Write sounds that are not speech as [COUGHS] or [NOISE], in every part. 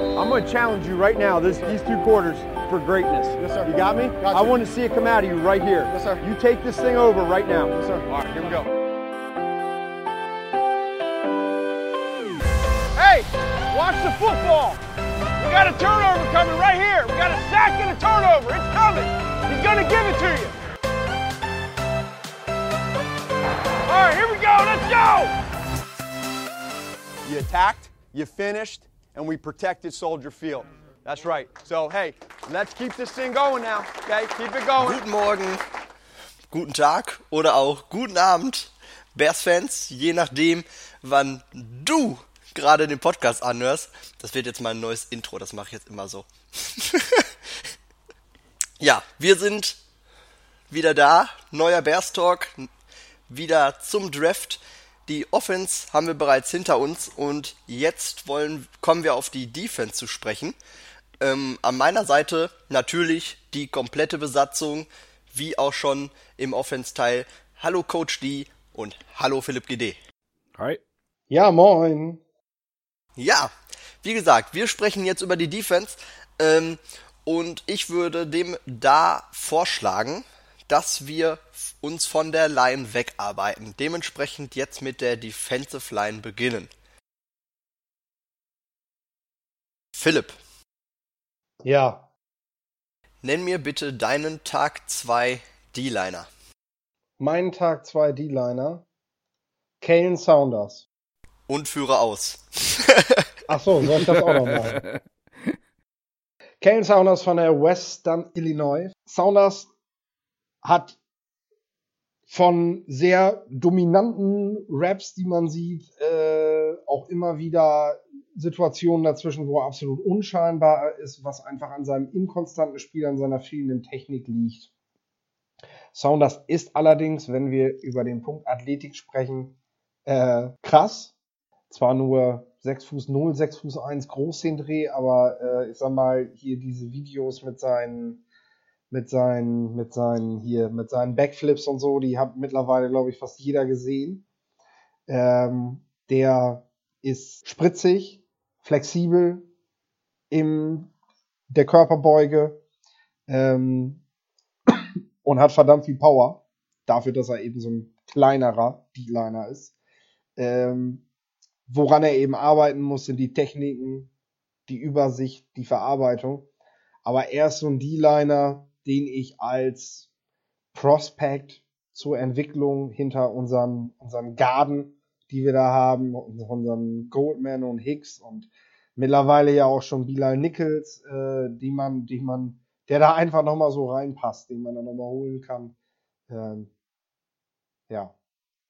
I'm going to challenge you right now, this, these two quarters, for greatness. Yes, sir. You got me? Got I want to see it come out of you right here. Yes, sir. You take this thing over right now. Yes, sir. All right, here we go. Hey, watch the football. We got a turnover coming right here. We got a sack and a turnover. It's coming. He's going to give it to you. All right, here we go. Let's go. You attacked, you finished, and we protected Soldier Field. That's right. So, hey, let's keep this thing going now. Okay, keep it going. Guten Morgen, guten Tag oder auch guten Abend, Bears-Fans, je nachdem, wann du gerade den Podcast anhörst. Das wird jetzt mal ein neues Intro, das mache ich jetzt immer so. [LAUGHS] ja, wir sind wieder da, neuer Bears Talk, wieder zum Draft. Die Offense haben wir bereits hinter uns und jetzt wollen, kommen wir auf die Defense zu sprechen. Ähm, an meiner Seite natürlich die komplette Besatzung, wie auch schon im Offense-Teil. Hallo Coach D und hallo Philipp GD. Hi. Ja, moin. Ja, wie gesagt, wir sprechen jetzt über die Defense ähm, und ich würde dem da vorschlagen, dass wir uns von der Line wegarbeiten. Dementsprechend jetzt mit der Defensive Line beginnen. Philipp, Ja, nenn mir bitte deinen Tag 2 D-Liner. mein Tag 2 D-Liner. Kalen Saunders. Und führe aus. [LAUGHS] Ach so, soll ich das auch noch machen? [LAUGHS] Kalen Saunders von der Western Illinois. Saunders hat von sehr dominanten Raps, die man sieht, äh, auch immer wieder Situationen dazwischen, wo er absolut unscheinbar ist, was einfach an seinem inkonstanten Spiel, an seiner fehlenden Technik liegt. Saunders ist allerdings, wenn wir über den Punkt Athletik sprechen, äh, krass. Zwar nur 6 Fuß 0, 6 Fuß 1 groß den Dreh, aber äh, ich sag mal, hier diese Videos mit seinen mit seinen, mit seinen, hier, mit seinen Backflips und so, die hat mittlerweile, glaube ich, fast jeder gesehen. Ähm, der ist spritzig, flexibel in der Körperbeuge ähm, und hat verdammt viel Power. Dafür, dass er eben so ein kleinerer D-Liner ist. Ähm, woran er eben arbeiten muss, sind die Techniken, die Übersicht, die Verarbeitung. Aber er ist so ein D-Liner, den ich als Prospect zur Entwicklung hinter unseren, unseren Garden, die wir da haben, unseren Goldman und Hicks und mittlerweile ja auch schon Bilal Nichols, äh, die man, die man, der da einfach nochmal so reinpasst, den man dann nochmal holen kann. Ähm, ja,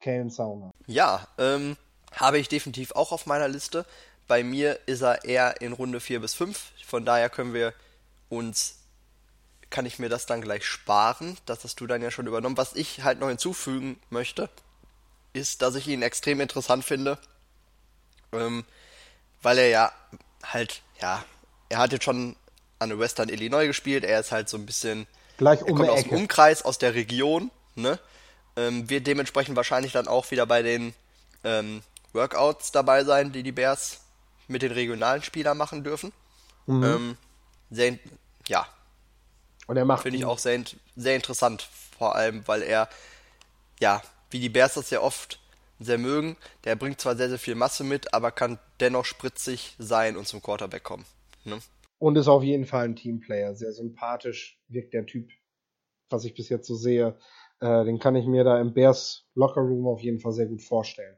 Kalen Sauner. Ja, ähm, habe ich definitiv auch auf meiner Liste. Bei mir ist er eher in Runde 4 bis 5. Von daher können wir uns, kann ich mir das dann gleich sparen. Das hast du dann ja schon übernommen. Was ich halt noch hinzufügen möchte, ist, dass ich ihn extrem interessant finde. Ähm, weil er ja halt, ja, er hat jetzt schon an der Western Illinois gespielt. Er ist halt so ein bisschen Gleich er um kommt die aus dem. Umkreis, aus der Region, ne? Ähm, wird dementsprechend wahrscheinlich dann auch wieder bei den ähm, Workouts dabei sein, die die Bears mit den regionalen Spielern machen dürfen. Mhm. Ähm, sehr, ja, Und er macht finde ich auch sehr, sehr interessant, vor allem, weil er, ja, wie die Bears das ja oft sehr mögen, der bringt zwar sehr, sehr viel Masse mit, aber kann dennoch spritzig sein und zum Quarterback kommen. Ne? Und ist auf jeden Fall ein Teamplayer. Sehr sympathisch wirkt der Typ, was ich bis jetzt so sehe. Äh, den kann ich mir da im Bears Locker Room auf jeden Fall sehr gut vorstellen.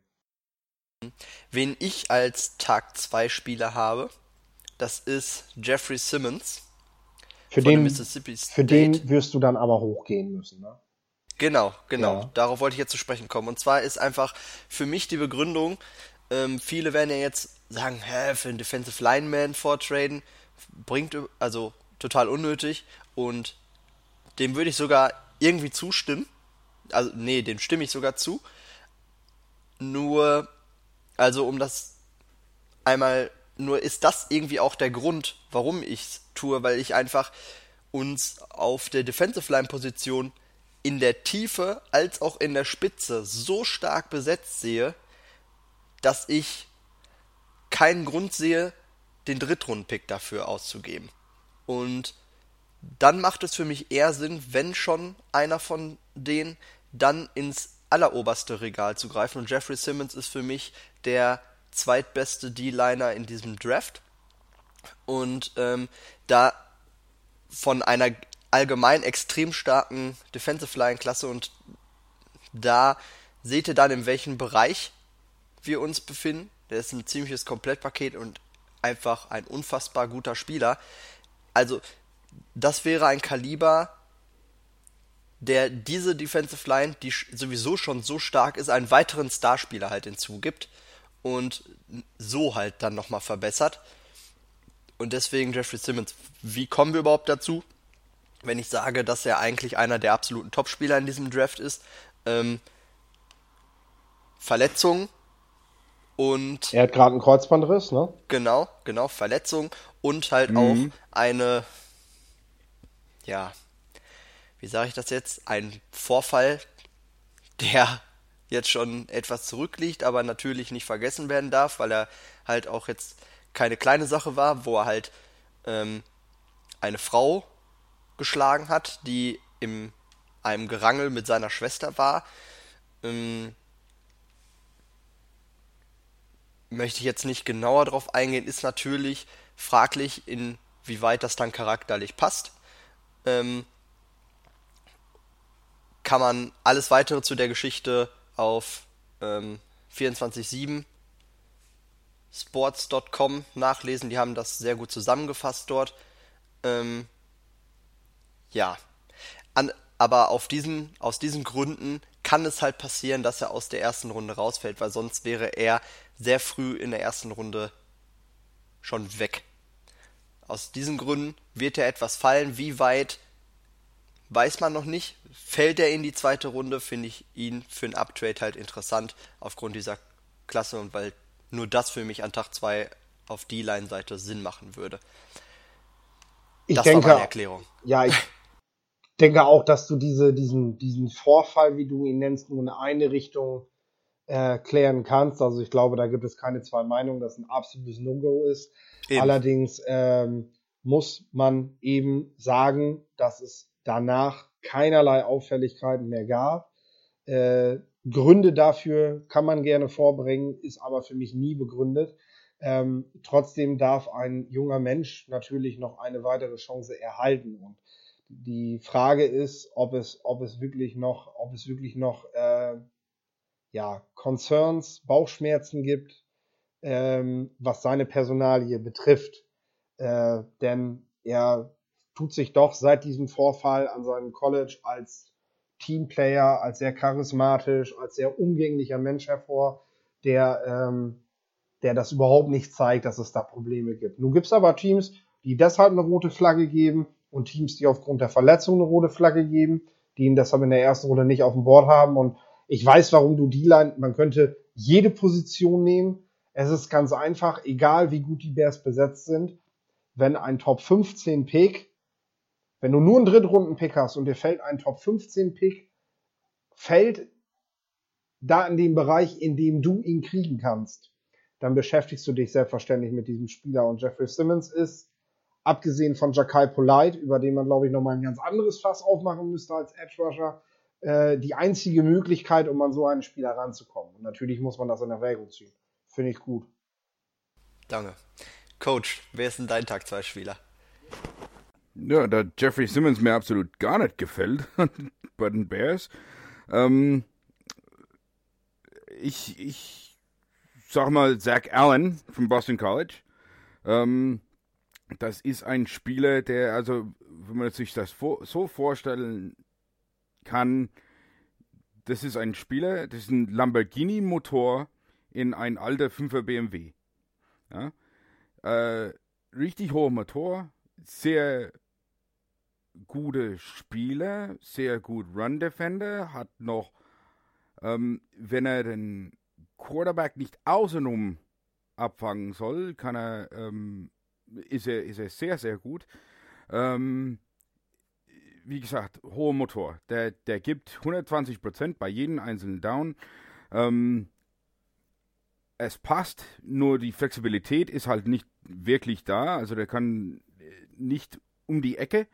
Wen ich als Tag 2 Spieler habe, das ist Jeffrey Simmons Für den, Mississippi State. für den wirst du dann aber hochgehen müssen, ne? Genau, genau. Ja. Darauf wollte ich jetzt zu sprechen kommen. Und zwar ist einfach für mich die Begründung, ähm, viele werden ja jetzt sagen, hä, für einen Defensive Lineman vortraden, bringt, also total unnötig. Und dem würde ich sogar irgendwie zustimmen. Also, nee, dem stimme ich sogar zu. Nur, also um das einmal, nur ist das irgendwie auch der Grund, warum ich es tue, weil ich einfach uns auf der Defensive Line Position in der Tiefe als auch in der Spitze so stark besetzt sehe, dass ich keinen Grund sehe, den Drittrundenpick dafür auszugeben. Und dann macht es für mich eher Sinn, wenn schon einer von denen, dann ins alleroberste Regal zu greifen. Und Jeffrey Simmons ist für mich der zweitbeste D-Liner in diesem Draft. Und ähm, da von einer allgemein extrem starken Defensive Line Klasse und da seht ihr dann, in welchem Bereich wir uns befinden. Der ist ein ziemliches Komplettpaket und einfach ein unfassbar guter Spieler. Also, das wäre ein Kaliber, der diese Defensive Line, die sowieso schon so stark ist, einen weiteren Starspieler halt hinzugibt und so halt dann nochmal verbessert. Und deswegen Jeffrey Simmons. Wie kommen wir überhaupt dazu? Wenn ich sage, dass er eigentlich einer der absoluten Topspieler in diesem Draft ist. Ähm, Verletzungen und. Er hat gerade einen Kreuzbandriss, ne? Genau, genau, Verletzung und halt mhm. auch eine, ja, wie sage ich das jetzt? Ein Vorfall, der jetzt schon etwas zurückliegt, aber natürlich nicht vergessen werden darf, weil er halt auch jetzt keine kleine Sache war, wo er halt ähm, eine Frau geschlagen hat, die in einem Gerangel mit seiner Schwester war. Ähm, möchte ich jetzt nicht genauer drauf eingehen, ist natürlich fraglich, inwieweit das dann charakterlich passt. Ähm, kann man alles weitere zu der Geschichte auf ähm, 24-7 sports.com nachlesen. Die haben das sehr gut zusammengefasst dort. Ähm, ja, An, aber auf diesen, aus diesen Gründen kann es halt passieren, dass er aus der ersten Runde rausfällt, weil sonst wäre er sehr früh in der ersten Runde schon weg. Aus diesen Gründen wird er etwas fallen. Wie weit weiß man noch nicht. Fällt er in die zweite Runde, finde ich ihn für ein Uptrade halt interessant aufgrund dieser Klasse und weil nur das für mich an Tag 2 auf die Line-Seite Sinn machen würde. Ich das denke, war meine Erklärung. Ja, ich denke auch, dass du diese, diesen, diesen Vorfall, wie du ihn nennst, nur in eine Richtung äh, klären kannst. Also ich glaube, da gibt es keine zwei Meinungen, dass ein absolutes No-Go ist. Eben. Allerdings ähm, muss man eben sagen, dass es danach keinerlei Auffälligkeiten mehr gab. Äh, Gründe dafür kann man gerne vorbringen, ist aber für mich nie begründet. Ähm, trotzdem darf ein junger Mensch natürlich noch eine weitere Chance erhalten. Und die Frage ist, ob es, ob es wirklich noch, ob es wirklich noch äh, ja, Concerns, Bauchschmerzen gibt, ähm, was seine Personalie betrifft. Äh, denn er tut sich doch seit diesem Vorfall an seinem College als Teamplayer, als sehr charismatisch, als sehr umgänglicher Mensch hervor, der, ähm, der das überhaupt nicht zeigt, dass es da Probleme gibt. Nun gibt es aber Teams, die deshalb eine rote Flagge geben und Teams, die aufgrund der Verletzung eine rote Flagge geben, die ihn deshalb in der ersten Runde nicht auf dem Board haben. Und ich weiß, warum du die Line, man könnte jede Position nehmen. Es ist ganz einfach, egal wie gut die Bears besetzt sind, wenn ein Top 15 Pick wenn du nur einen Drittrunden-Pick hast und dir fällt ein Top 15-Pick, fällt da in dem Bereich, in dem du ihn kriegen kannst, dann beschäftigst du dich selbstverständlich mit diesem Spieler. Und Jeffrey Simmons ist, abgesehen von Jakai Polite, über den man, glaube ich, nochmal ein ganz anderes Fass aufmachen müsste als Edge Rusher, äh, die einzige Möglichkeit, um an so einen Spieler ranzukommen. Und natürlich muss man das in Erwägung ziehen. Finde ich gut. Danke. Coach, wer ist denn dein Tag 2 Spieler? Ja, da Jeffrey Simmons mir absolut gar nicht gefällt [LAUGHS] bei den Bears. Ähm, ich, ich sag mal Zach Allen von Boston College. Ähm, das ist ein Spieler, der, also, wenn man sich das so vorstellen kann, das ist ein Spieler, das ist ein Lamborghini-Motor in ein alter 5er BMW. Ja? Äh, richtig hoher Motor, sehr gute Spieler, sehr gut Run Defender, hat noch, ähm, wenn er den Quarterback nicht außenrum abfangen soll, kann er, ähm, ist er, ist er sehr, sehr gut. Ähm, wie gesagt, hoher Motor. Der, der gibt 120% bei jedem einzelnen Down. Ähm, es passt, nur die Flexibilität ist halt nicht wirklich da. Also der kann nicht um die Ecke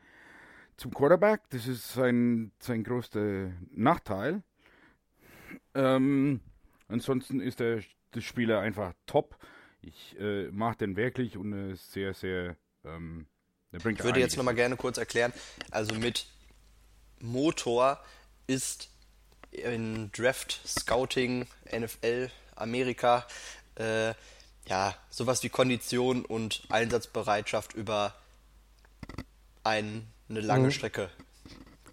zum Quarterback. Das ist sein, sein größter Nachteil. Ähm, ansonsten ist der, der Spieler einfach top. Ich äh, mag den wirklich und ist sehr, sehr. Ähm, ich würde jetzt nochmal gerne kurz erklären. Also mit Motor ist in Draft, Scouting, NFL, Amerika äh, ja sowas wie Kondition und Einsatzbereitschaft über ein, eine lange mhm. Strecke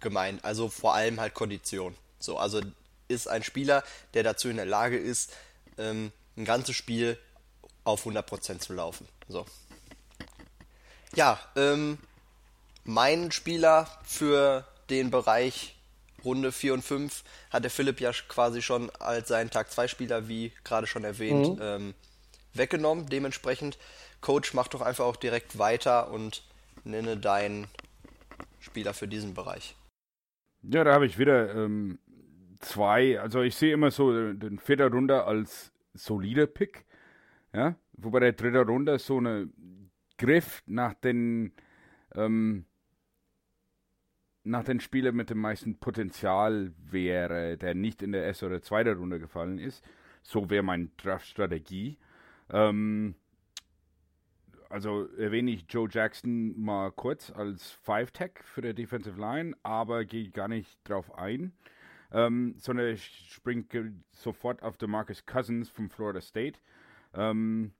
gemeint. Also vor allem halt Kondition. So, also ist ein Spieler, der dazu in der Lage ist, ähm, ein ganzes Spiel auf 100% zu laufen. So. Ja, ähm, mein Spieler für den Bereich Runde 4 und 5 hat der Philipp ja quasi schon als seinen Tag 2 Spieler, wie gerade schon erwähnt, mhm. ähm, weggenommen. Dementsprechend, Coach, mach doch einfach auch direkt weiter und nenne deinen Spieler für diesen Bereich. Ja, da habe ich wieder ähm, zwei. Also ich sehe immer so den vierter Runde als solider Pick. Ja, wobei der dritte Runde so eine Griff nach den ähm, nach den Spielern mit dem meisten Potenzial wäre, der nicht in der ersten oder zweiten Runde gefallen ist. So wäre meine Draft-Strategie. Ähm, also erwähne ich Joe Jackson mal kurz als Five-Tech für der Defensive Line, aber gehe gar nicht drauf ein, ähm, sondern ich springe sofort auf Marcus Cousins von Florida State. Ähm,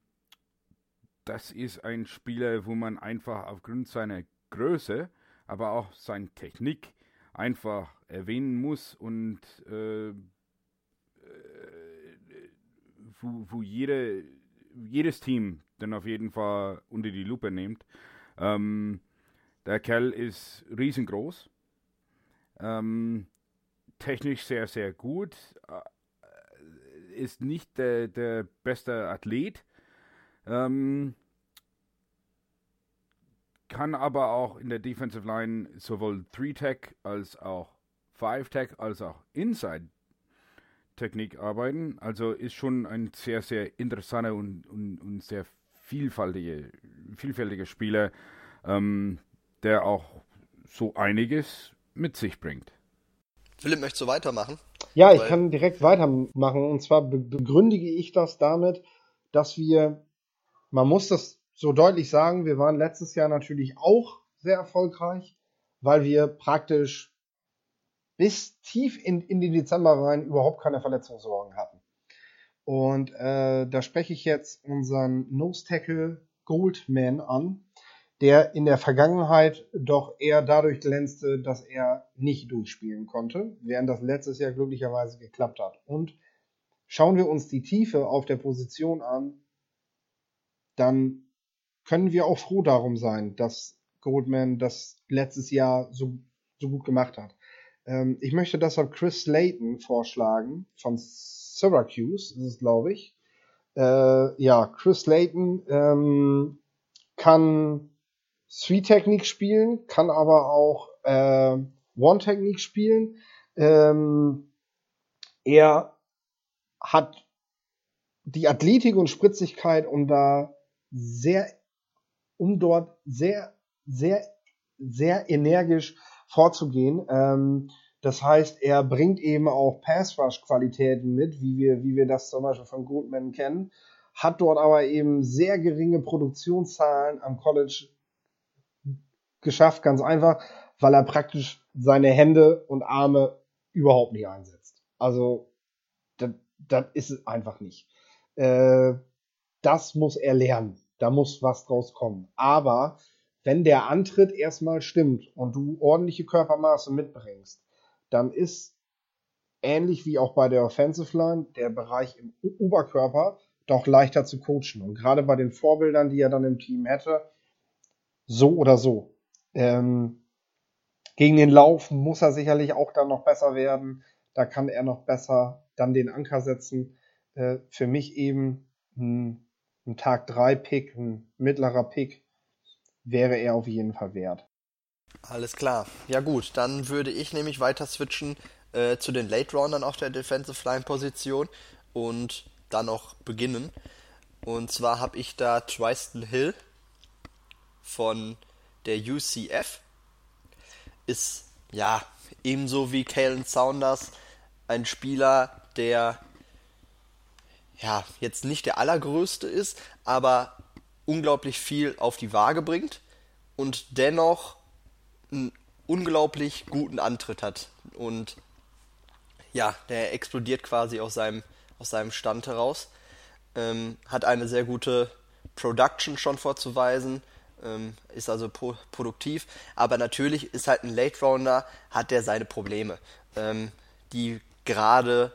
das ist ein Spieler, wo man einfach aufgrund seiner Größe aber auch seine Technik einfach erwähnen muss und äh, äh, wo, wo jede, jedes Team dann auf jeden Fall unter die Lupe nimmt. Ähm, der Kerl ist riesengroß, ähm, technisch sehr, sehr gut, äh, ist nicht der, der beste Athlet, ähm, kann aber auch in der Defensive Line sowohl 3-Tech als auch 5-Tech als auch Inside-Technik arbeiten. Also ist schon ein sehr, sehr interessanter und, und, und sehr vielfältiger, vielfältiger Spieler, ähm, der auch so einiges mit sich bringt. Philipp, möchtest du weitermachen? Ja, ich kann direkt weitermachen. Und zwar begründige ich das damit, dass wir, man muss das so deutlich sagen, wir waren letztes Jahr natürlich auch sehr erfolgreich, weil wir praktisch bis tief in, in den Dezember rein überhaupt keine Verletzungssorgen hatten. Und äh, da spreche ich jetzt unseren Nose Tackle Goldman an, der in der Vergangenheit doch eher dadurch glänzte, dass er nicht durchspielen konnte, während das letztes Jahr glücklicherweise geklappt hat. Und schauen wir uns die Tiefe auf der Position an, dann können wir auch froh darum sein, dass Goldman das letztes Jahr so, so gut gemacht hat. Ähm, ich möchte deshalb Chris Slayton vorschlagen von Syracuse, ist glaube ich. Äh, ja, Chris Slayton ähm, kann Three-Technik spielen, kann aber auch äh, One-Technik spielen. Ähm, er hat die Athletik und Spritzigkeit, um da sehr um dort sehr, sehr, sehr energisch vorzugehen. Ähm, das heißt, er bringt eben auch Pass-Rush-Qualitäten mit, wie wir, wie wir das zum Beispiel von Goldman kennen, hat dort aber eben sehr geringe Produktionszahlen am College geschafft, ganz einfach, weil er praktisch seine Hände und Arme überhaupt nicht einsetzt. Also, das, das ist es einfach nicht. Äh, das muss er lernen. Da muss was draus kommen. Aber wenn der Antritt erstmal stimmt und du ordentliche Körpermaße mitbringst, dann ist ähnlich wie auch bei der Offensive Line der Bereich im Oberkörper doch leichter zu coachen. Und gerade bei den Vorbildern, die er dann im Team hätte, so oder so. Ähm, gegen den Lauf muss er sicherlich auch dann noch besser werden. Da kann er noch besser dann den Anker setzen. Äh, für mich eben ein ein Tag 3 Pick, ein mittlerer Pick, wäre er auf jeden Fall wert. Alles klar. Ja gut, dann würde ich nämlich weiter switchen äh, zu den Late Roundern auf der Defensive Line Position und da noch beginnen. Und zwar habe ich da Tristan Hill von der UCF. Ist ja ebenso wie Kalen Saunders ein Spieler, der ja jetzt nicht der allergrößte ist, aber unglaublich viel auf die Waage bringt und dennoch einen unglaublich guten Antritt hat. Und ja, der explodiert quasi aus seinem, aus seinem Stand heraus. Ähm, hat eine sehr gute Production schon vorzuweisen, ähm, ist also pro produktiv, aber natürlich ist halt ein Late Rounder, hat der seine Probleme, ähm, die gerade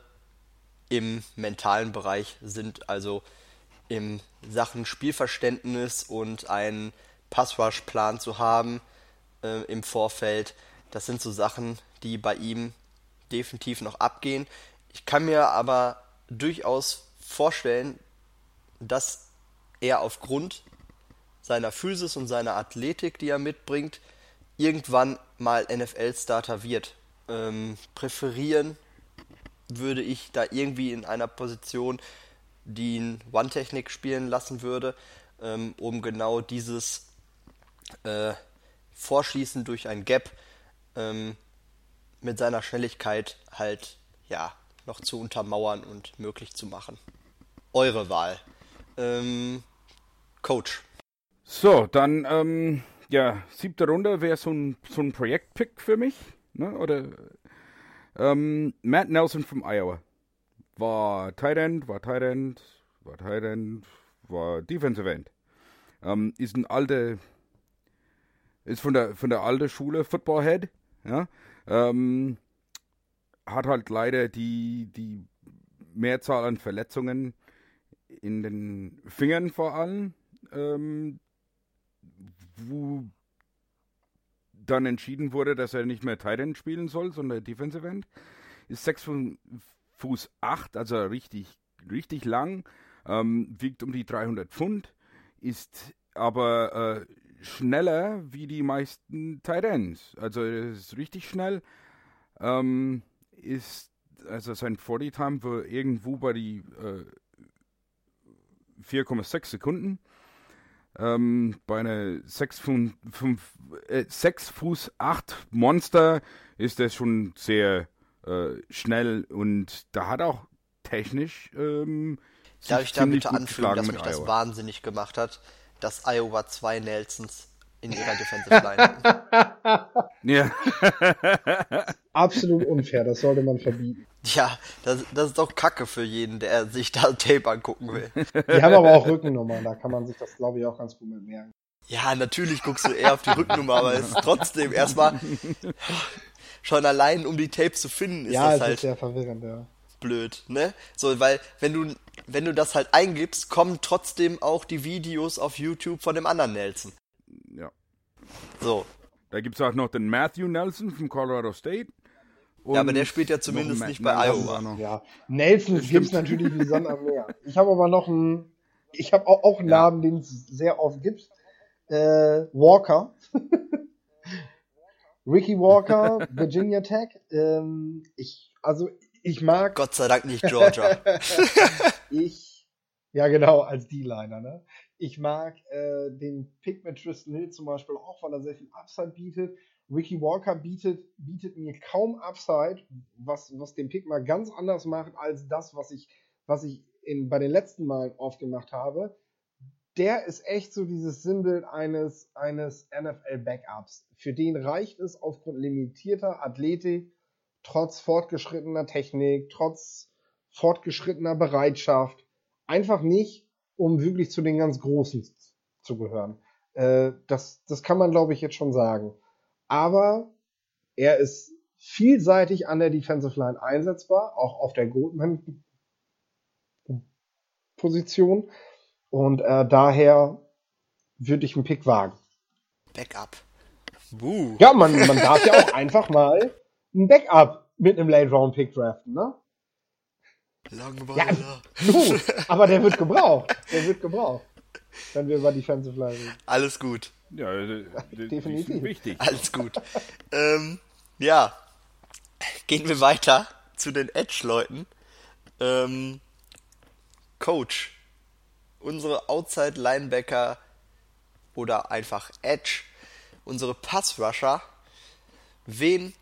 im mentalen Bereich sind, also in Sachen Spielverständnis und einen Passrush-Plan zu haben äh, im Vorfeld. Das sind so Sachen, die bei ihm definitiv noch abgehen. Ich kann mir aber durchaus vorstellen, dass er aufgrund seiner Physis und seiner Athletik, die er mitbringt, irgendwann mal NFL-Starter wird. Ähm, präferieren würde ich da irgendwie in einer Position, die ihn One-Technik spielen lassen würde, ähm, um genau dieses äh, Vorschließen durch ein Gap ähm, mit seiner Schnelligkeit halt ja noch zu untermauern und möglich zu machen. Eure Wahl. Ähm, Coach. So, dann, ähm, ja, siebte Runde wäre so ein, so ein Projektpick für mich. Ne? Oder ähm, Matt Nelson from Iowa. War Tight End, war Tight End, war Tight End, war Defensive End. Ähm, ist ein alter, ist von der von der alten Schule, Football Head, ja. Ähm, hat halt leider die, die Mehrzahl an Verletzungen in den Fingern vor allem, ähm, wo dann entschieden wurde, dass er nicht mehr Titan spielen soll, sondern Defensive End. Ist 6 Fuß 8, also richtig, richtig lang, ähm, wiegt um die 300 Pfund, ist aber äh, schneller wie die meisten Titans. Also er ist richtig schnell. Ähm, ist also sein 40 Time war irgendwo bei die äh, 4,6 Sekunden. Ähm, bei einer 6, 5, 5, äh, 6 Fuß 8 Monster ist das schon sehr äh, schnell und da hat auch technisch ähm, Darf ich da bitte anfügen, dass mich Iowa. das wahnsinnig gemacht hat, dass Iowa zwei Nelsons in ihrer Defensive Line [LAUGHS] Ja. [LAUGHS] Absolut unfair, das sollte man verbieten. Ja, das, das ist doch Kacke für jeden, der sich da Tape angucken will. Die haben aber auch Rückennummern, da kann man sich das, glaube ich, auch ganz gut mit merken. Ja, natürlich guckst du eher auf die Rückennummer, aber es ist trotzdem erstmal [LAUGHS] schon allein, um die Tapes zu finden, ist ja, das halt ist sehr verwirrend, ja. blöd, ne? So, weil wenn du wenn du das halt eingibst, kommen trotzdem auch die Videos auf YouTube von dem anderen Nelson. Ja. So. Da gibt es auch noch den Matthew Nelson von Colorado State. ja, aber der spielt ja zumindest nicht bei Iowa. Ja, Nelson gibt es natürlich wie Sand am Meer. Ich habe aber noch einen, ich habe auch, auch einen ja. Namen, den es sehr oft gibt. Äh, Walker. [LAUGHS] Ricky Walker, Virginia Tech. Ähm, ich, also ich mag. Gott sei Dank nicht Georgia. [LAUGHS] ich, ja genau, als D-Liner, ne? Ich mag äh, den Pick mit Tristan Hill zum Beispiel auch, weil er sehr viel Upside bietet. Ricky Walker bietet, bietet mir kaum Upside, was, was den Pick mal ganz anders macht als das, was ich, was ich in, bei den letzten Malen oft gemacht habe. Der ist echt so dieses Symbol eines, eines NFL-Backups. Für den reicht es aufgrund limitierter Athletik, trotz fortgeschrittener Technik, trotz fortgeschrittener Bereitschaft, einfach nicht um wirklich zu den ganz Großen zu gehören. Äh, das, das kann man, glaube ich, jetzt schon sagen. Aber er ist vielseitig an der Defensive Line einsetzbar, auch auf der Goldman-Position. Und äh, daher würde ich einen Pick wagen. Backup. Buh. Ja, man, man darf ja auch [LAUGHS] einfach mal ein Backup mit einem Late-Round-Pick draften, ne? Langweiler. Ja, du, [LAUGHS] aber der wird gebraucht. Der wird gebraucht. Wenn wir über Defensive Line reden. Alles gut. Ja, definitiv. Wichtig. Alles gut. ähm, ja. Gehen wir weiter zu den Edge-Leuten. Ähm, Coach, unsere Outside Linebacker oder einfach Edge, unsere Pass-Rusher, wen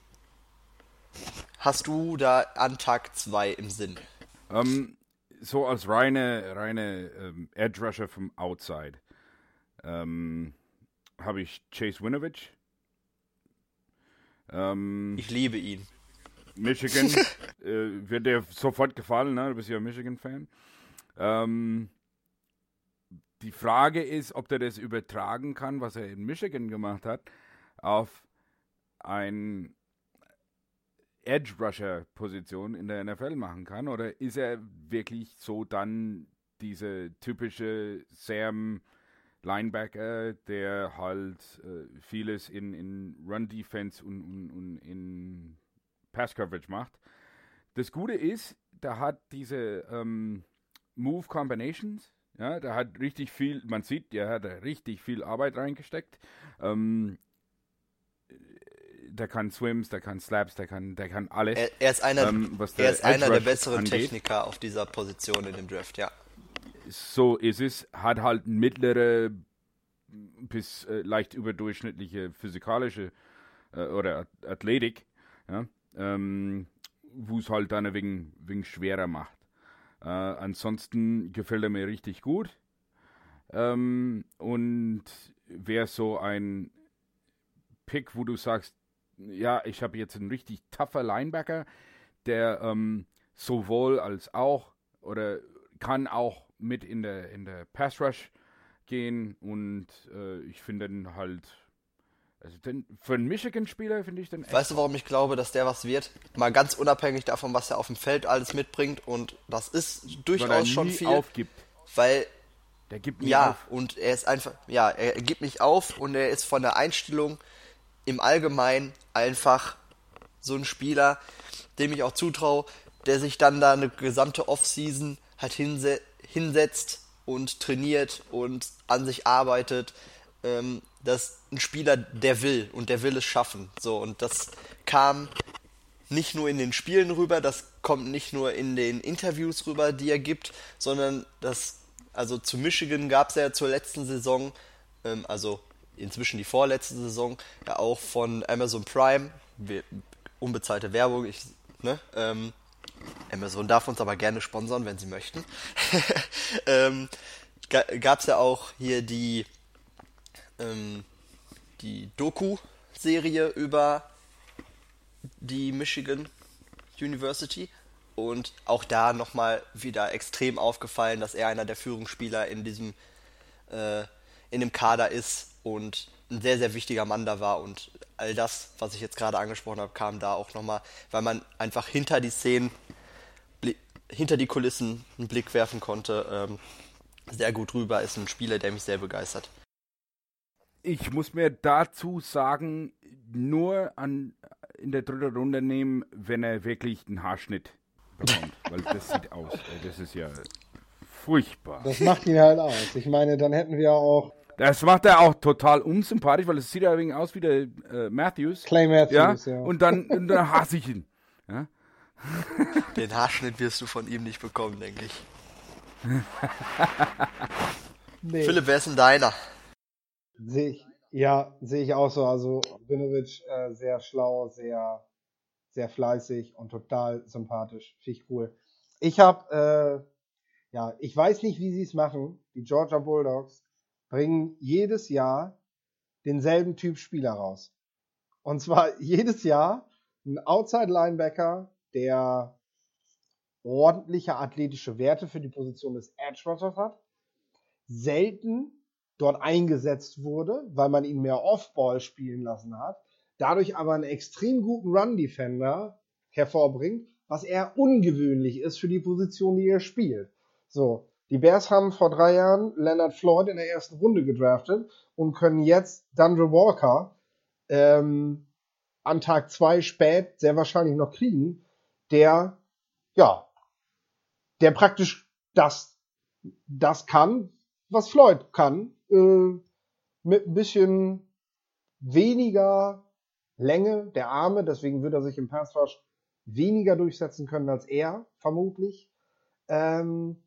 hast du da an Tag 2 im Sinn? Ähm, so als reine, reine ähm, Edge Rusher vom Outside ähm, habe ich Chase Winovich. Ich liebe ihn. Michigan [LAUGHS] äh, wird dir sofort gefallen, ne? Du bist ja Michigan-Fan. Ähm, die Frage ist, ob der das übertragen kann, was er in Michigan gemacht hat, auf ein Edge Rusher Position in der NFL machen kann oder ist er wirklich so dann diese typische Sam Linebacker, der halt äh, vieles in, in Run Defense und, und, und in Pass Coverage macht. Das Gute ist, der hat diese ähm, Move Combinations, ja, der hat richtig viel, man sieht, der hat da richtig viel Arbeit reingesteckt. Ähm, der kann Swims, der kann Slaps, der kann, der kann alles. Er, er ist einer, ähm, er ist einer der besseren angeht. Techniker auf dieser Position in dem Draft, ja. So ist es, hat halt mittlere bis äh, leicht überdurchschnittliche physikalische äh, oder Ath- Athletik, ja, ähm, wo es halt dann wegen, wegen schwerer macht. Äh, ansonsten gefällt er mir richtig gut. Ähm, und wäre so ein Pick, wo du sagst, ja, ich habe jetzt einen richtig tougher Linebacker, der ähm, sowohl als auch oder kann auch mit in der in der Pass Rush gehen und äh, ich finde den halt also den, für einen Michigan-Spieler finde ich den echt Weißt du, warum ich glaube, dass der was wird? Mal ganz unabhängig davon, was er auf dem Feld alles mitbringt und das ist er durchaus schon viel, aufgibt. weil Der gibt nie ja, auf. und er ist einfach, ja, er gibt nicht auf und er ist von der Einstellung im Allgemeinen einfach so ein Spieler, dem ich auch zutraue, der sich dann da eine gesamte Offseason halt hinse hinsetzt und trainiert und an sich arbeitet. Ähm, das ist ein Spieler, der will und der will es schaffen. So, und das kam nicht nur in den Spielen rüber, das kommt nicht nur in den Interviews rüber, die er gibt, sondern das, also zu Michigan gab es ja zur letzten Saison, ähm, also inzwischen die vorletzte Saison, ja auch von Amazon Prime, unbezahlte Werbung, ich, ne, ähm, Amazon darf uns aber gerne sponsern, wenn sie möchten. [LAUGHS] ähm, gab es ja auch hier die, ähm, die Doku-Serie über die Michigan University. Und auch da nochmal wieder extrem aufgefallen, dass er einer der Führungsspieler in diesem äh, in dem Kader ist und ein sehr, sehr wichtiger Mann da war. Und all das, was ich jetzt gerade angesprochen habe, kam da auch nochmal, weil man einfach hinter die Szenen, hinter die Kulissen einen Blick werfen konnte. Ähm, sehr gut rüber, ist ein Spieler, der mich sehr begeistert. Ich muss mir dazu sagen, nur an, in der dritten Runde nehmen, wenn er wirklich einen Haarschnitt bekommt. [LAUGHS] weil das sieht aus. Das ist ja furchtbar. Das macht ihn halt aus. Ich meine, dann hätten wir auch Das macht er auch total unsympathisch, weil es sieht ja wegen aus wie der äh, Matthews. Clay Matthews, ja? ja. Und dann, und dann hasse ich ihn. Ja? [LAUGHS] Den Haarschnitt wirst du von ihm nicht bekommen, denke ich. Nee. Philipp, wer ist denn deiner? Sehe ich, ja, sehe ich auch so. Also Binovic äh, sehr schlau, sehr, sehr fleißig und total sympathisch. Finde ich cool. Ich habe, äh, ja, ich weiß nicht, wie sie es machen. Die Georgia Bulldogs bringen jedes Jahr denselben Typ Spieler raus. Und zwar [LAUGHS] jedes Jahr ein Outside Linebacker, der ordentliche athletische Werte für die Position des Edge Rushers hat, selten dort eingesetzt wurde, weil man ihn mehr Off-Ball spielen lassen hat, dadurch aber einen extrem guten Run-Defender hervorbringt, was eher ungewöhnlich ist für die Position, die er spielt. So, die Bears haben vor drei Jahren Leonard Floyd in der ersten Runde gedraftet und können jetzt Dundre Walker ähm, an Tag zwei spät sehr wahrscheinlich noch kriegen, der ja, der praktisch das das kann, was Floyd kann, äh, mit ein bisschen weniger Länge der Arme, deswegen wird er sich im Pass Rush weniger durchsetzen können als er, vermutlich. Ähm,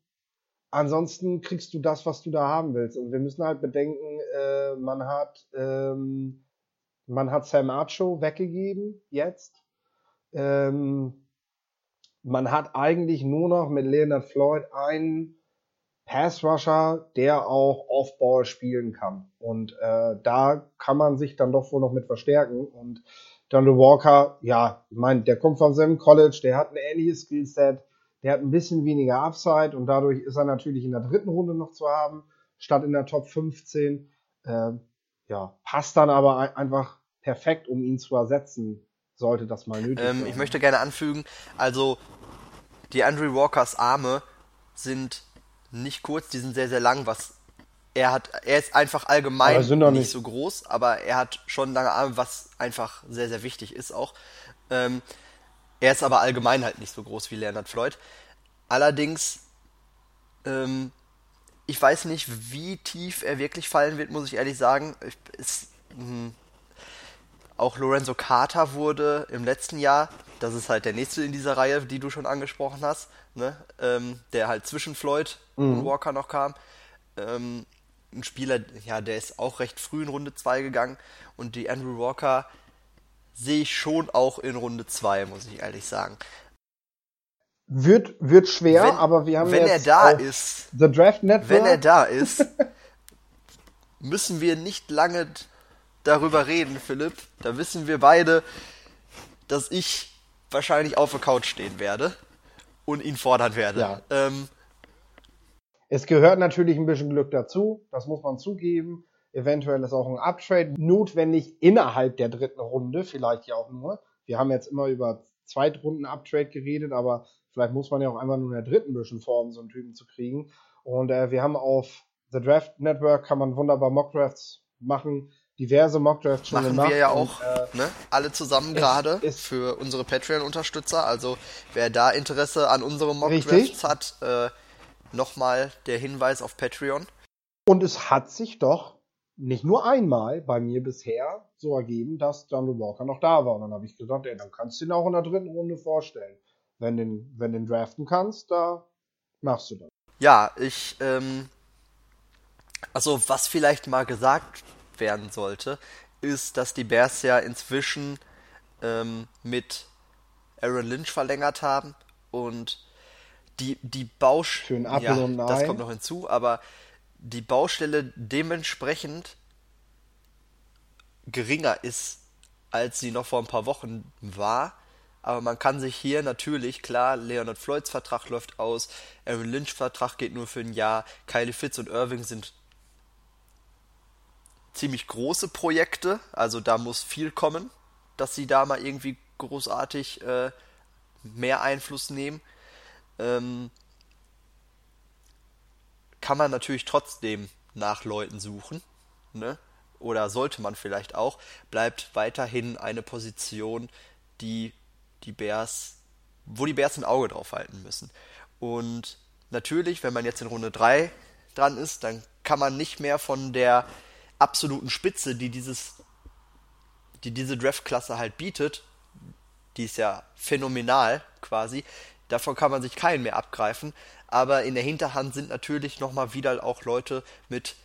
ansonsten kriegst du das, was du da haben willst. Und wir müssen halt bedenken, äh, man hat ähm, man hat Sam Archo weggegeben jetzt. Ähm, man hat eigentlich nur noch mit Leonard Floyd einen Pass-Rusher, der auch Off-Ball spielen kann. Und äh, da kann man sich dann doch wohl noch mit verstärken. Und Donald Walker, ja, ich meine, der kommt von seinem College, der hat ein ähnliches Skillset, der hat ein bisschen weniger Upside und dadurch ist er natürlich in der dritten Runde noch zu haben, statt in der Top 15. Äh, ja, passt dann aber einfach perfekt, um ihn zu ersetzen, sollte das mal nötig ähm, sein. Ich möchte gerne anfügen, also die Andrew Walkers Arme sind nicht kurz, die sind sehr, sehr lang, was er hat, er ist einfach allgemein nicht, nicht, so groß, aber er hat schon lange Arme, was einfach sehr, sehr wichtig ist auch. Ähm, er ist aber allgemein halt nicht so groß wie Leonard Floyd. Allerdings, ähm, ich weiß nicht, wie tief er wirklich fallen wird, muss ich ehrlich sagen. Ich, ist, hm, auch Lorenzo Carter wurde im letzten Jahr, das ist halt der nächste in dieser Reihe, die du schon angesprochen hast, ne? ähm, der halt zwischen Floyd mhm. und Walker noch kam. Ähm, ein Spieler, ja, der ist auch recht früh in Runde 2 gegangen und die Andrew Walker sehe ich schon auch in Runde 2, muss ich ehrlich sagen. Wird, wird schwer, wenn, aber wir haben wenn jetzt er da ist, The Draft Network. wenn er da ist, [LAUGHS] müssen wir nicht lange darüber reden, Philipp. Da wissen wir beide, dass ich wahrscheinlich auf der Couch stehen werde und ihn fordern werde. Ja. Ähm, es gehört natürlich ein bisschen Glück dazu, das muss man zugeben. Eventuell ist auch ein Uptrade notwendig innerhalb der dritten Runde, vielleicht ja auch nur. Wir haben jetzt immer über Zweitrunden-Uptrade geredet, aber vielleicht muss man ja auch einfach nur in der dritten bisschen formen, so einen Typen zu kriegen. Und äh, wir haben auf The Draft Network kann man wunderbar Mockdrafts machen diverse Mockdrafts schon Machen gemacht. wir ja auch, und, äh, ne? Alle zusammen gerade für unsere Patreon-Unterstützer. Also wer da Interesse an unserem Mockdrafts hat, äh, nochmal der Hinweis auf Patreon. Und es hat sich doch nicht nur einmal bei mir bisher so ergeben, dass Donald Walker noch da war. Und dann habe ich gesagt, ey, dann kannst du ihn auch in der dritten Runde vorstellen. Wenn den, wenn den draften kannst, da machst du das. Ja, ich, ähm, also was vielleicht mal gesagt werden sollte, ist, dass die Bears ja inzwischen ähm, mit Aaron Lynch verlängert haben und die, die Baustelle, ja, das kommt noch hinzu, aber die Baustelle dementsprechend geringer ist, als sie noch vor ein paar Wochen war. Aber man kann sich hier natürlich, klar, Leonard Floyds Vertrag läuft aus, Aaron Lynch Vertrag geht nur für ein Jahr, Kylie Fitz und Irving sind ziemlich große Projekte, also da muss viel kommen, dass sie da mal irgendwie großartig äh, mehr Einfluss nehmen. Ähm, kann man natürlich trotzdem nach Leuten suchen, ne? oder sollte man vielleicht auch, bleibt weiterhin eine Position, die die Bears, wo die Bears ein Auge drauf halten müssen. Und natürlich, wenn man jetzt in Runde 3 dran ist, dann kann man nicht mehr von der absoluten Spitze, die dieses, die diese Draft-Klasse halt bietet, die ist ja phänomenal quasi, davon kann man sich keinen mehr abgreifen, aber in der Hinterhand sind natürlich nochmal wieder auch Leute mit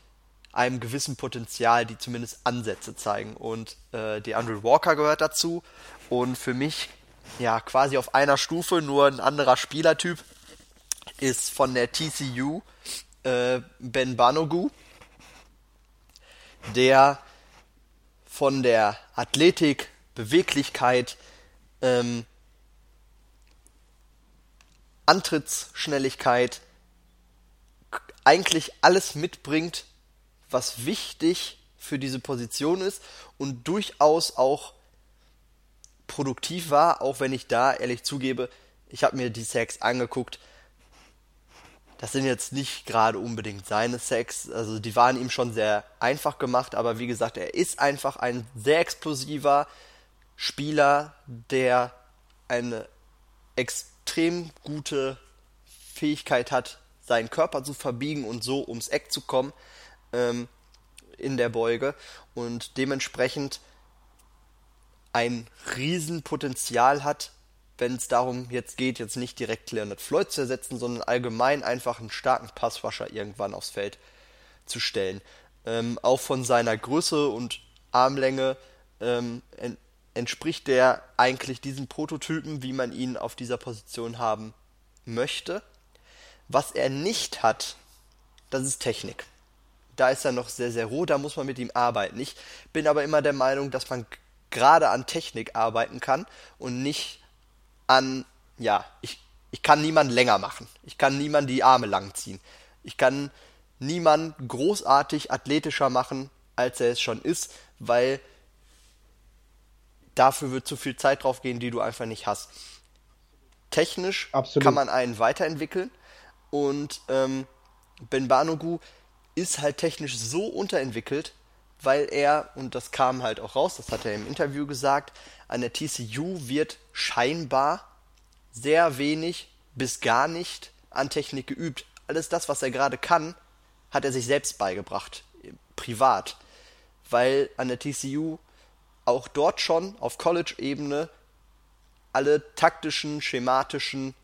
einem gewissen Potenzial, die zumindest Ansätze zeigen. Und äh, die Andrew Walker gehört dazu. Und für mich, ja, quasi auf einer Stufe, nur ein anderer Spielertyp, ist von der TCU äh, Ben Banogu der von der Athletik, Beweglichkeit, ähm, Antrittsschnelligkeit eigentlich alles mitbringt, was wichtig für diese Position ist und durchaus auch produktiv war, auch wenn ich da ehrlich zugebe, ich habe mir die Sacks angeguckt, das sind jetzt nicht gerade unbedingt seine Sex. Also die waren ihm schon sehr einfach gemacht, aber wie gesagt, er ist einfach ein sehr explosiver Spieler, der eine extrem gute Fähigkeit hat, seinen Körper zu verbiegen und so ums Eck zu kommen ähm, in der Beuge und dementsprechend ein Riesenpotenzial hat, wenn es darum jetzt geht, jetzt nicht direkt Leonard Floyd zu ersetzen, sondern allgemein einfach einen starken Passwascher irgendwann aufs Feld zu stellen. Ähm, auch von seiner Größe und Armlänge ähm, en entspricht der eigentlich diesen Prototypen, wie man ihn auf dieser Position haben möchte. Was er nicht hat, das ist Technik. Da ist er noch sehr, sehr roh, da muss man mit ihm arbeiten. Ich bin aber immer der Meinung, dass man gerade an Technik arbeiten kann und nicht an, ja, ich, ich kann niemanden länger machen. Ich kann niemanden die Arme lang ziehen. Ich kann niemanden großartig athletischer machen, als er es schon ist, weil dafür wird zu viel Zeit drauf gehen, die du einfach nicht hast. Technisch Absolut. kann man einen weiterentwickeln und ähm, Ben Banogu ist halt technisch so unterentwickelt, weil er, und das kam halt auch raus, das hat er im Interview gesagt, an der TCU wird scheinbar sehr wenig bis gar nicht an Technik geübt. Alles das, was er gerade kann, hat er sich selbst beigebracht, privat. Weil an der TCU auch dort schon auf College-Ebene alle taktischen, schematischen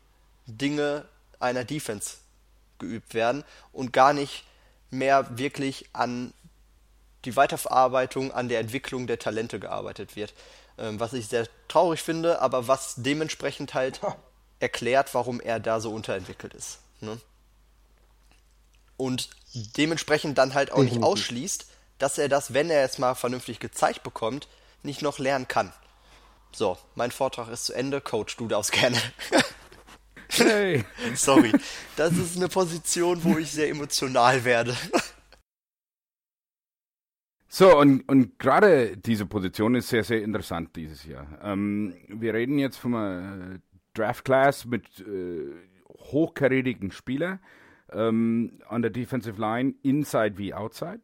Dinge einer Defense geübt werden und gar nicht mehr wirklich an die Weiterverarbeitung, an der Entwicklung der Talente gearbeitet wird. Ähm, was ich sehr traurig finde, aber was dementsprechend halt erklärt, warum er da so unterentwickelt ist. Ne? Und dementsprechend dann halt auch nicht ausschließt, dass er das, wenn er es mal vernünftig gezeigt bekommt, nicht noch lernen kann. So, mein Vortrag ist zu Ende. Coach, du darfst gerne. Hey. [LAUGHS] Sorry. Das ist eine Position, wo ich sehr emotional werde. So, und, und gerade diese Position ist sehr, sehr interessant dieses Jahr. Ähm, wir reden jetzt von einer Draft Class mit äh, hochkarätigen Spielern ähm, an der Defensive Line, inside wie outside.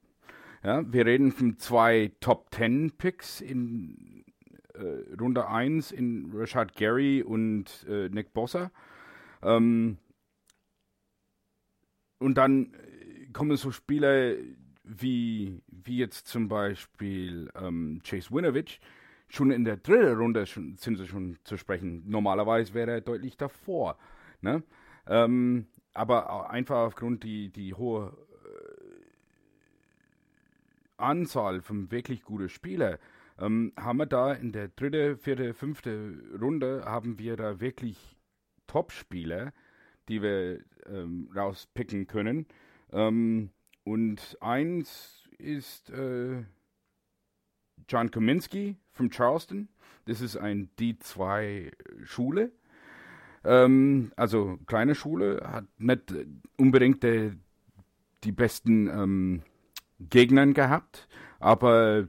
Ja, wir reden von zwei Top 10 Picks in äh, Runde 1 in Rashad Gary und äh, Nick Bossa. Ähm, und dann kommen so Spieler wie, wie jetzt zum Beispiel ähm, Chase Winovich. Schon in der dritten Runde schon, sind sie schon zu sprechen. Normalerweise wäre er deutlich davor. Ne? Ähm, aber einfach aufgrund die, die hohe Anzahl von wirklich guten Spielern ähm, haben wir da in der dritte, vierte, fünfte Runde haben wir da wirklich Top-Spieler, die wir ähm, rauspicken können. Ähm, und eins ist äh, John Kominski von Charleston. Das ist ein D2-Schule. Ähm, also kleine Schule, hat nicht unbedingt der, die besten ähm, Gegnern gehabt, aber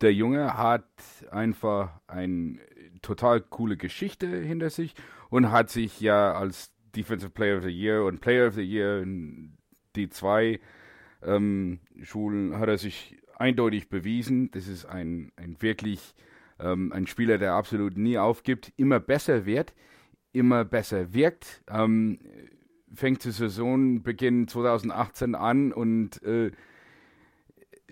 der Junge hat einfach eine total coole Geschichte hinter sich und hat sich ja als Defensive Player of the Year und Player of the Year in die zwei ähm, Schulen hat er sich eindeutig bewiesen. Das ist ein, ein wirklich ähm, ein Spieler, der absolut nie aufgibt, immer besser wird, immer besser wirkt. Ähm, fängt die Saison Beginn 2018 an und äh,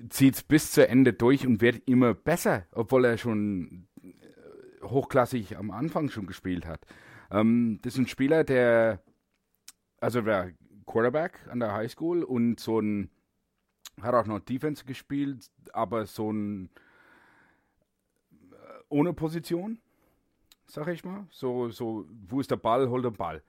zieht es bis zu Ende durch und wird immer besser, obwohl er schon äh, hochklassig am Anfang schon gespielt hat. Ähm, das ist ein Spieler, der, also der Quarterback an der Highschool und so ein, hat auch noch Defense gespielt, aber so ein, äh, ohne Position, sag ich mal. So, so, wo ist der Ball, hol den Ball.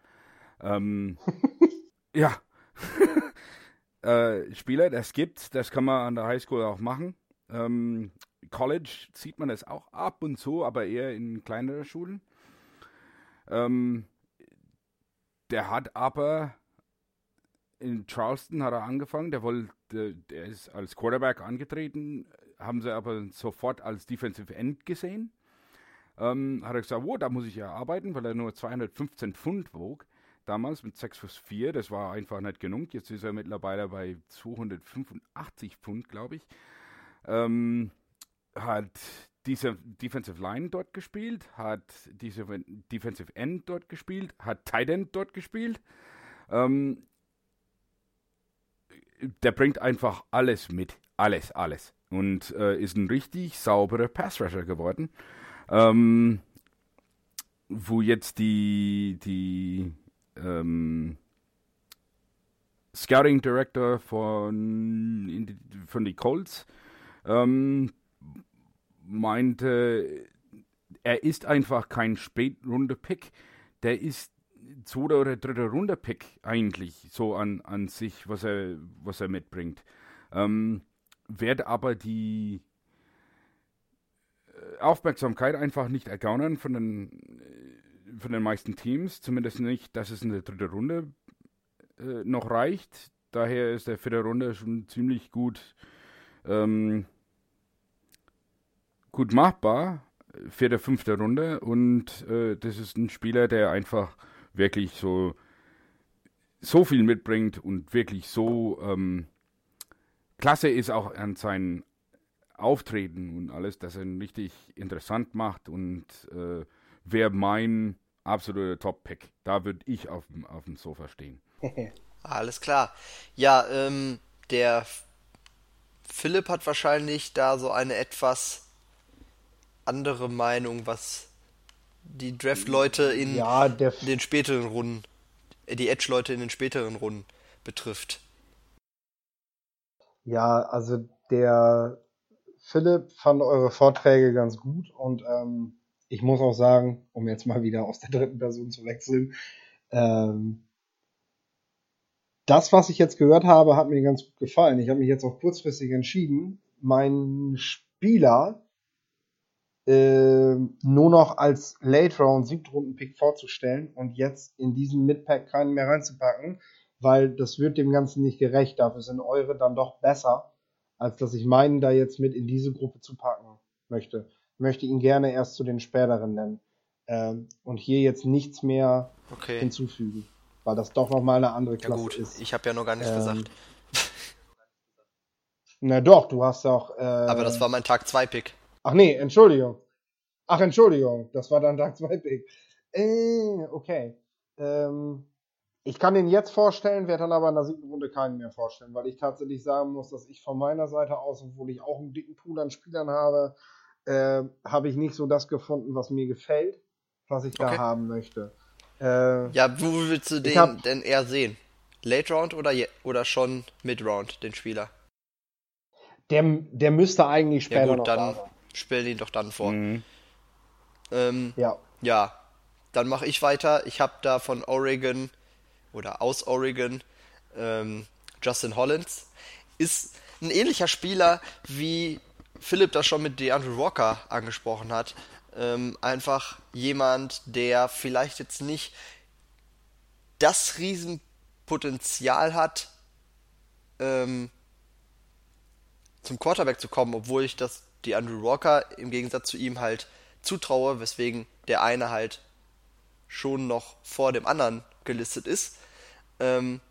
Ähm, [LAUGHS] ja. [LAUGHS] äh, Spieler, das gibt, das kann man an der Highschool auch machen. Ähm, College sieht man das auch ab und zu, aber eher in kleineren Schulen. Ähm, der hat aber in Charleston hat er angefangen, der wollte, der ist als Quarterback angetreten, haben sie aber sofort als Defensive End gesehen. Ähm, hat er gesagt, oh, da muss ich ja arbeiten, weil er nur 215 Pfund wog damals mit 6 Fuß 4. Das war einfach nicht genug. Jetzt ist er mittlerweile bei 285 Pfund, glaube ich. Ähm, hat diese Defensive Line dort gespielt, hat diese Defensive End dort gespielt, hat Tight End dort gespielt. Ähm, der bringt einfach alles mit. Alles, alles. Und äh, ist ein richtig sauberer Pass Rusher geworden. Ähm, wo jetzt die, die ähm, Scouting Director von, von die Colts ähm, meinte, er ist einfach kein Spätrunde-Pick, der ist zweiter oder dritter Runde-Pick eigentlich so an, an sich, was er, was er mitbringt. Ähm, werde aber die äh, Aufmerksamkeit einfach nicht ergaunern von den, äh, von den meisten Teams, zumindest nicht, dass es in der dritten Runde äh, noch reicht. Daher ist der vierte Runde schon ziemlich gut, ähm, gut machbar die fünfte Runde und äh, das ist ein Spieler, der einfach wirklich so so viel mitbringt und wirklich so ähm, klasse ist auch an seinen Auftreten und alles, dass er ihn richtig interessant macht und äh, wäre mein absoluter Top-Pick. Da würde ich auf, auf dem Sofa stehen. [LAUGHS] Alles klar. Ja, ähm, der Philipp hat wahrscheinlich da so eine etwas andere Meinung, was die Draft-Leute in Ja, den späteren Runden, äh, die Edge-Leute in den späteren Runden betrifft. Ja, also der Philipp fand eure Vorträge ganz gut und ähm, ich muss auch sagen, um jetzt mal wieder aus der dritten Person zu wechseln, ähm, das, was ich jetzt gehört habe, hat mir ganz gut gefallen. Ich habe mich jetzt auch kurzfristig entschieden, meinen Spieler äh, nur noch als Late Round Siebtrunden Pick vorzustellen und jetzt in diesen Midpack keinen mehr reinzupacken, weil das wird dem Ganzen nicht gerecht. Dafür sind eure dann doch besser, als dass ich meinen da jetzt mit in diese Gruppe zu packen möchte. Ich möchte ihn gerne erst zu den späteren nennen ähm, und hier jetzt nichts mehr Okay. hinzufügen, weil das doch noch mal eine andere Ja Klasse gut, ist. ich habe ja noch gar nichts Ähm, gesagt. [LAUGHS] Na doch, du hast auch. Äh, Aber das war mein Tag 2 Pick. Ach nee, Entschuldigung. Ach, Entschuldigung, das war dann Tag 2 Pick. Äh, okay. Ähm, ich kann den jetzt vorstellen, werde dann aber in der siebten Runde keinen mehr vorstellen, weil ich tatsächlich sagen muss, dass ich von meiner Seite aus, obwohl ich auch einen dicken Pool an Spielern habe, äh, habe ich nicht so das gefunden, was mir gefällt, was ich da Okay. haben möchte. Äh, Ja, wo willst du den hab- denn eher sehen? Late Round oder, oder schon Mid Round, den Spieler? der, der müsste eigentlich Ja später noch gut, da dann sein. Stell ihn doch dann vor. Mhm. Ähm, Ja. ja, dann mache ich weiter. Ich habe da von Oregon oder aus Oregon ähm, Justin Hollins. Ist ein ähnlicher Spieler, wie Philipp das schon mit DeAndre Walker angesprochen hat. Ähm, einfach jemand, der vielleicht jetzt nicht das Riesenpotenzial hat, ähm, zum Quarterback zu kommen, obwohl ich das DeAndre Walker im Gegensatz zu ihm halt zutraue, weswegen der eine halt schon noch vor dem anderen gelistet ist. Ähm,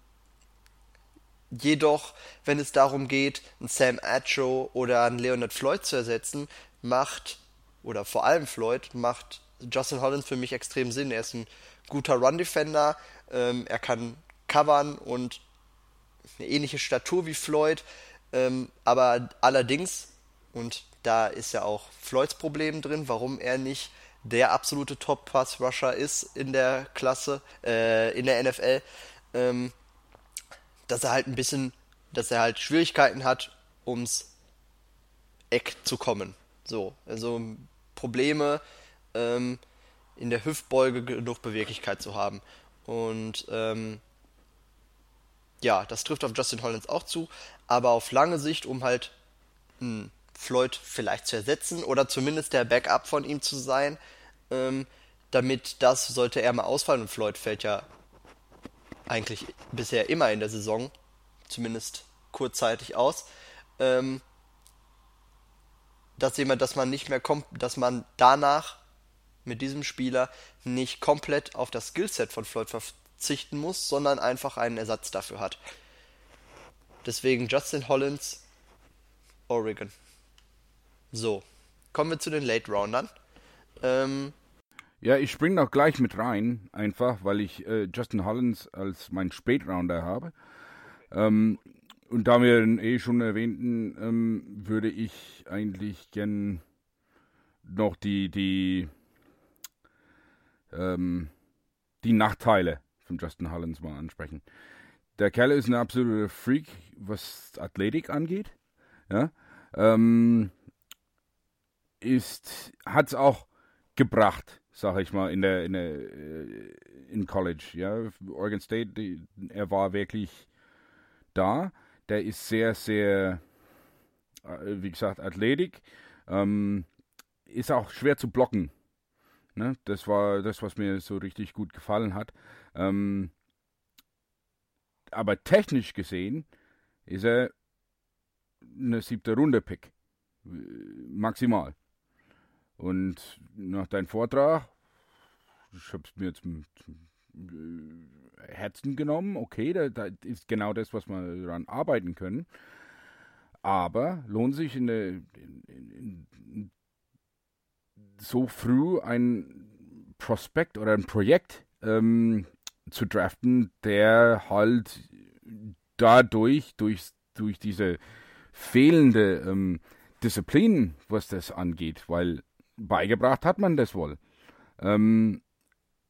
jedoch, wenn es darum geht, einen Sam Acho oder einen Leonard Floyd zu ersetzen, macht, oder vor allem Floyd, macht Justin Hollins für mich extrem Sinn. Er ist ein guter Run-Defender, ähm, er kann covern und eine ähnliche Statur wie Floyd, ähm, aber allerdings, und da ist ja auch Floyds Problem drin, warum er nicht der absolute Top-Pass-Rusher ist in der Klasse, äh, in der NFL, ähm, dass er halt ein bisschen, dass er halt Schwierigkeiten hat, ums Eck zu kommen. So, also Probleme ähm, in der Hüftbeuge genug Beweglichkeit zu haben. Und ähm, ja, das trifft auf Justin Hollins auch zu, aber auf lange Sicht, um halt einen Floyd vielleicht zu ersetzen oder zumindest der Backup von ihm zu sein, ähm, damit das sollte er mal ausfallen und Floyd fällt ja eigentlich bisher immer in der Saison, zumindest kurzzeitig aus, ähm, dass jemand, dass man nicht mehr kommt, dass man danach mit diesem Spieler nicht komplett auf das Skillset von Floyd verzichten muss, sondern einfach einen Ersatz dafür hat. Deswegen Justin Hollins, Oregon. So, kommen wir zu den Late Roundern. Ähm, Ja, ich spring noch gleich mit rein, einfach, weil ich äh, Justin Hollins als mein Spätrounder habe. Ähm, und da wir ihn eh schon erwähnten, ähm, würde ich eigentlich gern noch die, die ähm, die Nachteile von Justin Hollins mal ansprechen. Der Kerl ist ein absoluter Freak, was Athletik angeht. Ja, ähm, ist, hat's auch gebracht, sag ich mal, in der, in der, äh, in College, ja. Oregon State, die, er war wirklich da. Der ist sehr, sehr, äh, wie gesagt, Athletik. Ähm, ist auch schwer zu blocken. Ne? Das war das, was mir so richtig gut gefallen hat. Ähm, aber technisch gesehen ist er eine siebte Runde Pick. Maximal. Und nach deinem Vortrag, ich habe es mir jetzt mit äh, Herzen genommen, okay, da, da, ist genau das, was wir daran arbeiten können. Aber lohnt sich in, der, in, in, in so früh ein Prospekt oder ein Projekt ähm, zu draften, der halt dadurch, durch, durch diese fehlende ähm, Disziplin, was das angeht, weil beigebracht hat man das wohl. Ähm,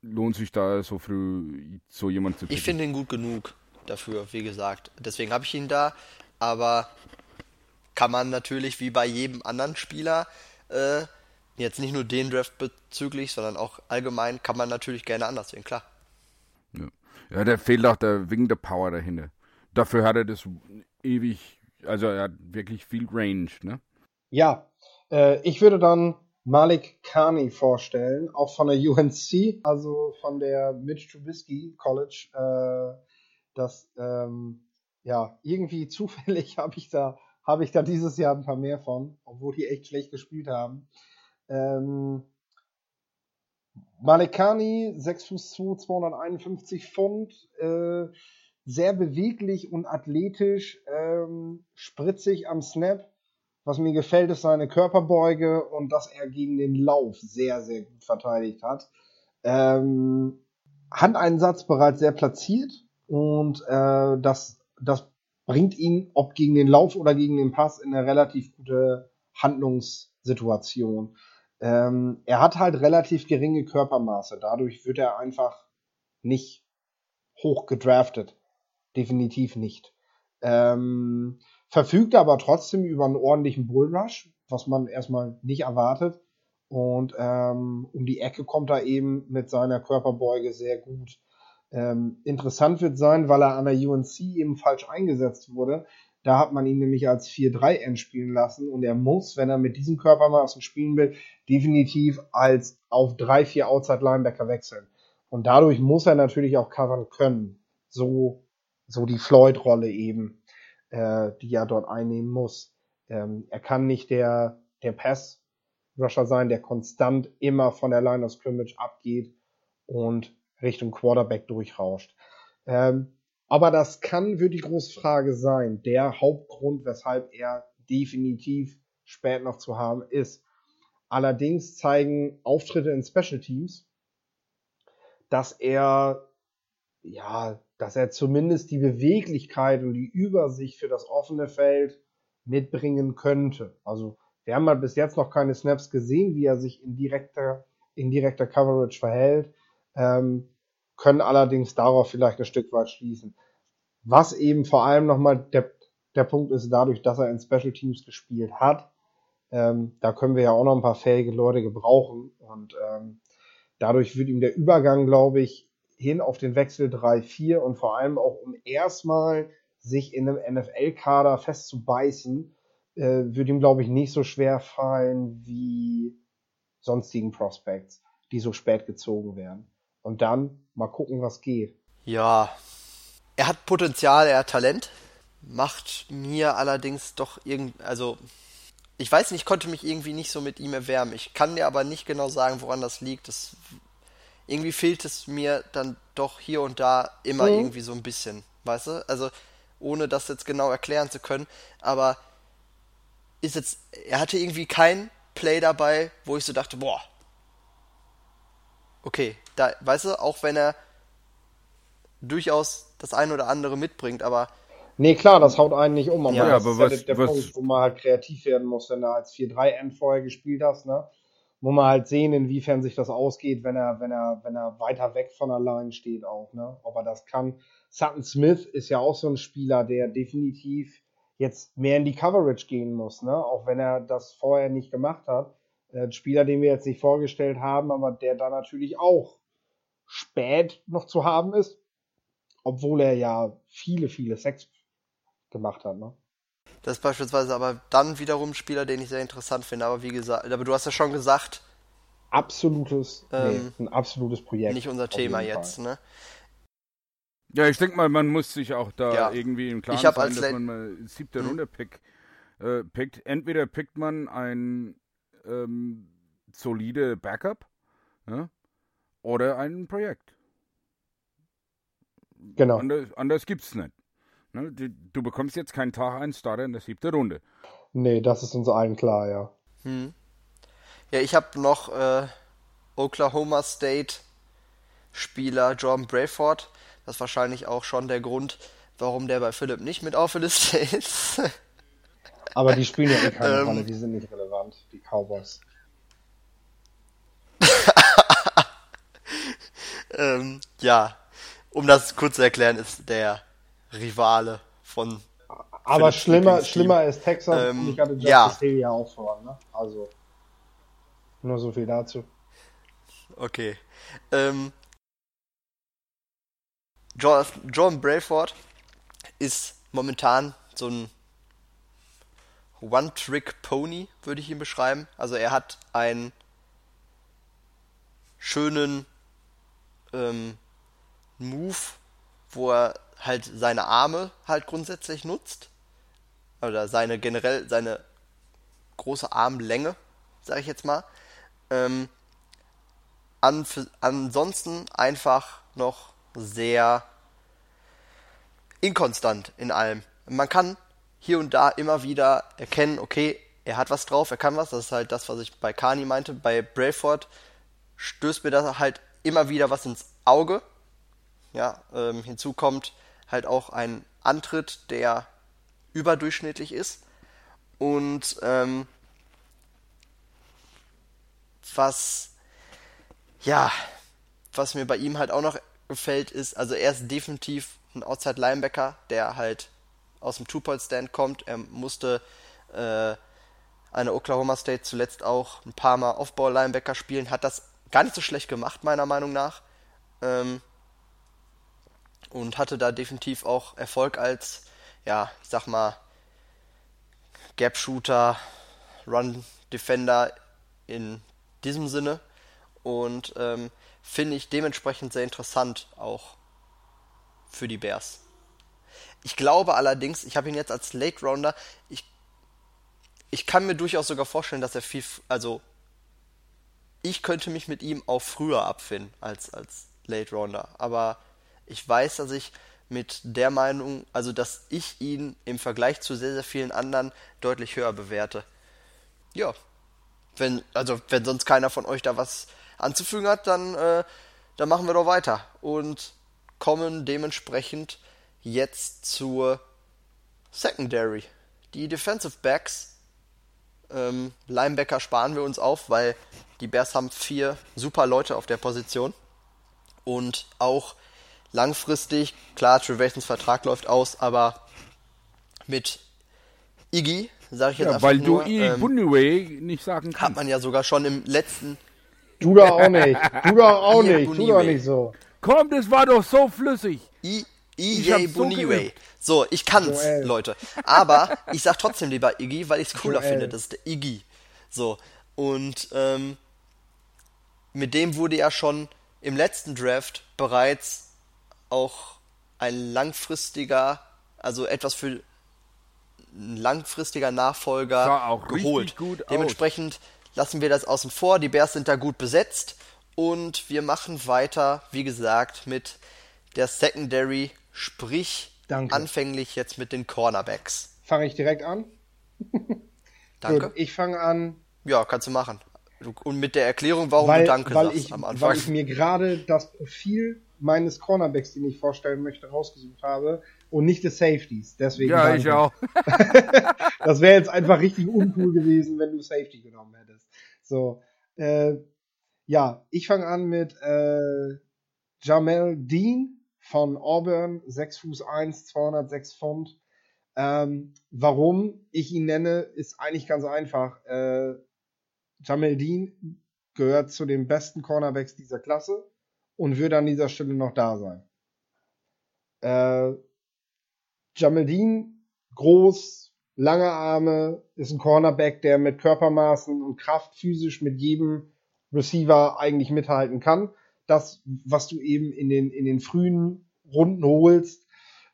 lohnt sich da so früh so jemand zu picken? Ich finde ihn gut genug dafür, wie gesagt. Deswegen habe ich ihn da, aber kann man natürlich wie bei jedem anderen Spieler äh, jetzt nicht nur den Draft bezüglich, sondern auch allgemein kann man natürlich gerne anders sehen, klar. Ja, ja der fehlt auch der wegen der Power dahinter. Dafür hat er das ewig, also er hat wirklich viel Range, ne? Ja, äh, ich würde dann Malik Kani vorstellen, auch von der UNC, also von der Mitch Trubisky College. Äh, das, ähm, ja, irgendwie [LAUGHS] zufällig habe ich da habe ich da dieses Jahr ein paar mehr von, obwohl die echt schlecht gespielt haben. Ähm, Malekani, 6 Fuß 2, 251 Pfund, äh, sehr beweglich und athletisch, ähm, spritzig am Snap. Was mir gefällt, ist seine Körperbeuge und dass er gegen den Lauf sehr, sehr gut verteidigt hat. Ähm, Handeinsatz bereits sehr platziert und äh, das, das bringt ihn, ob gegen den Lauf oder gegen den Pass, in eine relativ gute Handlungssituation. Ähm, er hat halt relativ geringe Körpermaße. Dadurch wird er einfach nicht hoch gedraftet. Definitiv nicht. Ähm, verfügt aber trotzdem über einen ordentlichen Bullrush, was man erstmal nicht erwartet. Und ähm, um die Ecke kommt er eben mit seiner Körperbeuge sehr gut. Ähm, interessant wird sein, weil er an der UNC eben falsch eingesetzt wurde, da hat man ihn nämlich als 4-3-End spielen lassen und er muss, wenn er mit diesem Körpermaßen spielen will, definitiv als auf 3-4 Outside Linebacker wechseln. Und dadurch muss er natürlich auch covern können. So, so die Floyd-Rolle eben, äh, die er dort einnehmen muss. Ähm, er kann nicht der, der Pass-Rusher sein, der konstant immer von der Line of Scrimmage abgeht und Richtung Quarterback durchrauscht. Ähm, aber das kann für die Großfrage sein. Der Hauptgrund, weshalb er definitiv spät noch zu haben ist. Allerdings zeigen Auftritte in Special Teams, dass er, ja, dass er zumindest die Beweglichkeit und die Übersicht für das offene Feld mitbringen könnte. Also, wir haben halt bis jetzt noch keine Snaps gesehen, wie er sich in direkter, in direkter Coverage verhält. Ähm, können allerdings darauf vielleicht ein Stück weit schließen. Was eben vor allem nochmal der, der Punkt ist, dadurch, dass er in Special Teams gespielt hat, ähm, da können wir ja auch noch ein paar fähige Leute gebrauchen und ähm, dadurch wird ihm der Übergang, glaube ich, hin auf den Wechsel 3-4 und vor allem auch um erstmal sich in einem NFL-Kader festzubeißen, äh, wird ihm, glaube ich, nicht so schwer fallen wie sonstigen Prospects, die so spät gezogen werden. Und dann mal gucken, was geht. Ja, er hat Potenzial, er hat Talent, macht mir allerdings doch irgend, also ich weiß nicht, ich konnte mich irgendwie nicht so mit ihm erwärmen. Ich kann dir aber nicht genau sagen, woran das liegt. Das, irgendwie fehlt es mir dann doch hier und da immer mhm. irgendwie so ein bisschen, weißt du? Also ohne das jetzt genau erklären zu können, aber ist jetzt, er hatte irgendwie kein Play dabei, wo ich so dachte, boah, okay, da, weißt du, auch wenn er durchaus das eine oder andere mitbringt, aber. Nee, klar, das haut einen nicht um. Aber ja, das aber ist was, ja der, der was, Punkt, wo man halt kreativ werden muss, wenn du als 4-3-End vorher gespielt hast, ne? muss man halt sehen, inwiefern sich das ausgeht, wenn er, wenn er, wenn er weiter weg von der Line steht auch, ne? Ob er das kann. Sutton Smith ist ja auch so ein Spieler, der definitiv jetzt mehr in die Coverage gehen muss, ne? Auch wenn er das vorher nicht gemacht hat. Äh, ein Spieler, den wir jetzt nicht vorgestellt haben, aber der da natürlich auch spät noch zu haben ist, obwohl er ja viele, viele Sex gemacht hat, ne? Das ist beispielsweise aber dann wiederum ein Spieler, den ich sehr interessant finde. Aber wie gesagt, aber du hast ja schon gesagt. Absolutes, ähm, nee, ein absolutes Projekt. Nicht unser Thema jetzt, ne? Ja, ich denke mal, man muss sich auch da ja. irgendwie im Klaren ich sein, als dass man mal siebte hm. Runde pick, äh, pickt. Entweder pickt man ein ähm, solide Backup ja, oder ein Projekt. Genau. Anders, anders gibt's nicht. Ne? Du, du, bekommst jetzt keinen Tag einen Starter in der siebten Runde. Nee, das ist uns allen klar, ja. Hm. Ja, ich habe noch äh, Oklahoma State Spieler Jordan Brayford. Das ist wahrscheinlich auch schon der Grund, warum der bei Philipp nicht mit auf der Liste [LAUGHS] ist. Aber die spielen ja eh keine ähm, Rolle, die sind nicht relevant, die Cowboys. [LAUGHS] ähm, ja, um das kurz zu erklären, ist der Rivale von. Aber schlimmer, schlimmer ist Texas ähm, und ich hatte Justice ja. ja auch voran, ne? Also. Nur so viel dazu. Okay. Ähm, John, John Brayford ist momentan so ein One-Trick-Pony, würde ich ihn beschreiben. Also er hat einen schönen ähm, Move, wo er halt seine Arme halt grundsätzlich nutzt. Oder seine generell, seine große Armlänge, sage ich jetzt mal. Ähm, an, ansonsten einfach noch sehr inkonstant in allem. Man kann hier und da immer wieder erkennen, okay, er hat was drauf, er kann was. Das ist halt das, was ich bei Kani meinte. Bei Brayford stößt mir das halt immer wieder was ins Auge. Ja, ähm, hinzu kommt halt auch ein Antritt, der überdurchschnittlich ist. Und ähm, was, ja, was mir bei ihm halt auch noch gefällt, ist, also er ist definitiv ein Outside Linebacker, der halt aus dem Two-Point-Stand kommt. Er musste äh, eine Oklahoma State zuletzt auch ein paar Mal Off-Ball-Linebacker spielen, hat das gar nicht so schlecht gemacht, meiner Meinung nach. Ähm, und hatte da definitiv auch Erfolg als, ja, ich sag mal, Gap-Shooter, Run-Defender in diesem Sinne. Und ähm, finde ich dementsprechend sehr interessant auch für die Bears. Ich glaube allerdings, ich habe ihn jetzt als Late Rounder, ich, ich kann mir durchaus sogar vorstellen, dass er viel, also ich könnte mich mit ihm auch früher abfinden als, als Late Rounder. Aber ich weiß, dass ich mit der Meinung, also dass ich ihn im Vergleich zu sehr, sehr vielen anderen deutlich höher bewerte. Ja. Wenn, also wenn sonst keiner von euch da was anzufügen hat, dann, äh, dann machen wir doch weiter. Und kommen dementsprechend jetzt zur Secondary. Die Defensive Backs, ähm, Linebacker sparen wir uns auf, weil die Bears haben vier super Leute auf der Position. Und auch langfristig, klar, Trevatons Vertrag läuft aus, aber mit Iggy, sage ich jetzt ja, einfach weil nur, du ähm, Bunniway nicht sagen kannst. Hat man ja sogar schon im letzten... Du doch auch nicht, [LAUGHS] du doch auch nicht, tu doch nicht so. Komm, das war doch so flüssig. I EJ Buniway. So, so, ich kann's, Joel. Leute. Aber ich sag trotzdem lieber Iggy, weil ich's cooler Joel. finde. Das ist der Iggy. So. Und ähm, mit dem wurde ja schon im letzten Draft bereits auch ein langfristiger, also etwas für ein langfristiger Nachfolger geholt. Dementsprechend aus. lassen wir das außen vor. Die Bears sind da gut besetzt. Und wir machen weiter, wie gesagt, mit der Secondary, sprich Danke. anfänglich jetzt mit den Cornerbacks. Fange ich direkt an? [LAUGHS] Danke. Gut, ich fange an. Ja, kannst du machen. Und mit der Erklärung, warum weil, du Danke weil sagst ich, am Anfang. Weil ich mir gerade das Profil meines Cornerbacks, den ich vorstellen möchte, rausgesucht habe und nicht des Safeties. Deswegen ja, danke. ich auch. [LAUGHS] das wäre jetzt einfach richtig uncool gewesen, wenn du Safety genommen hättest. So, Äh, ja, ich fange an mit äh, Jamel Dean von Auburn, 6 Fuß 1, 206 Pfund. Ähm, warum ich ihn nenne, ist eigentlich ganz einfach. Äh, Jamel Dean gehört zu den besten Cornerbacks dieser Klasse und würde an dieser Stelle noch da sein. Äh, Jamel Dean, groß, lange Arme, ist ein Cornerback, der mit Körpermaßen und Kraft physisch mit jedem Receiver eigentlich mithalten kann. Das, was du eben in den, in den frühen Runden holst,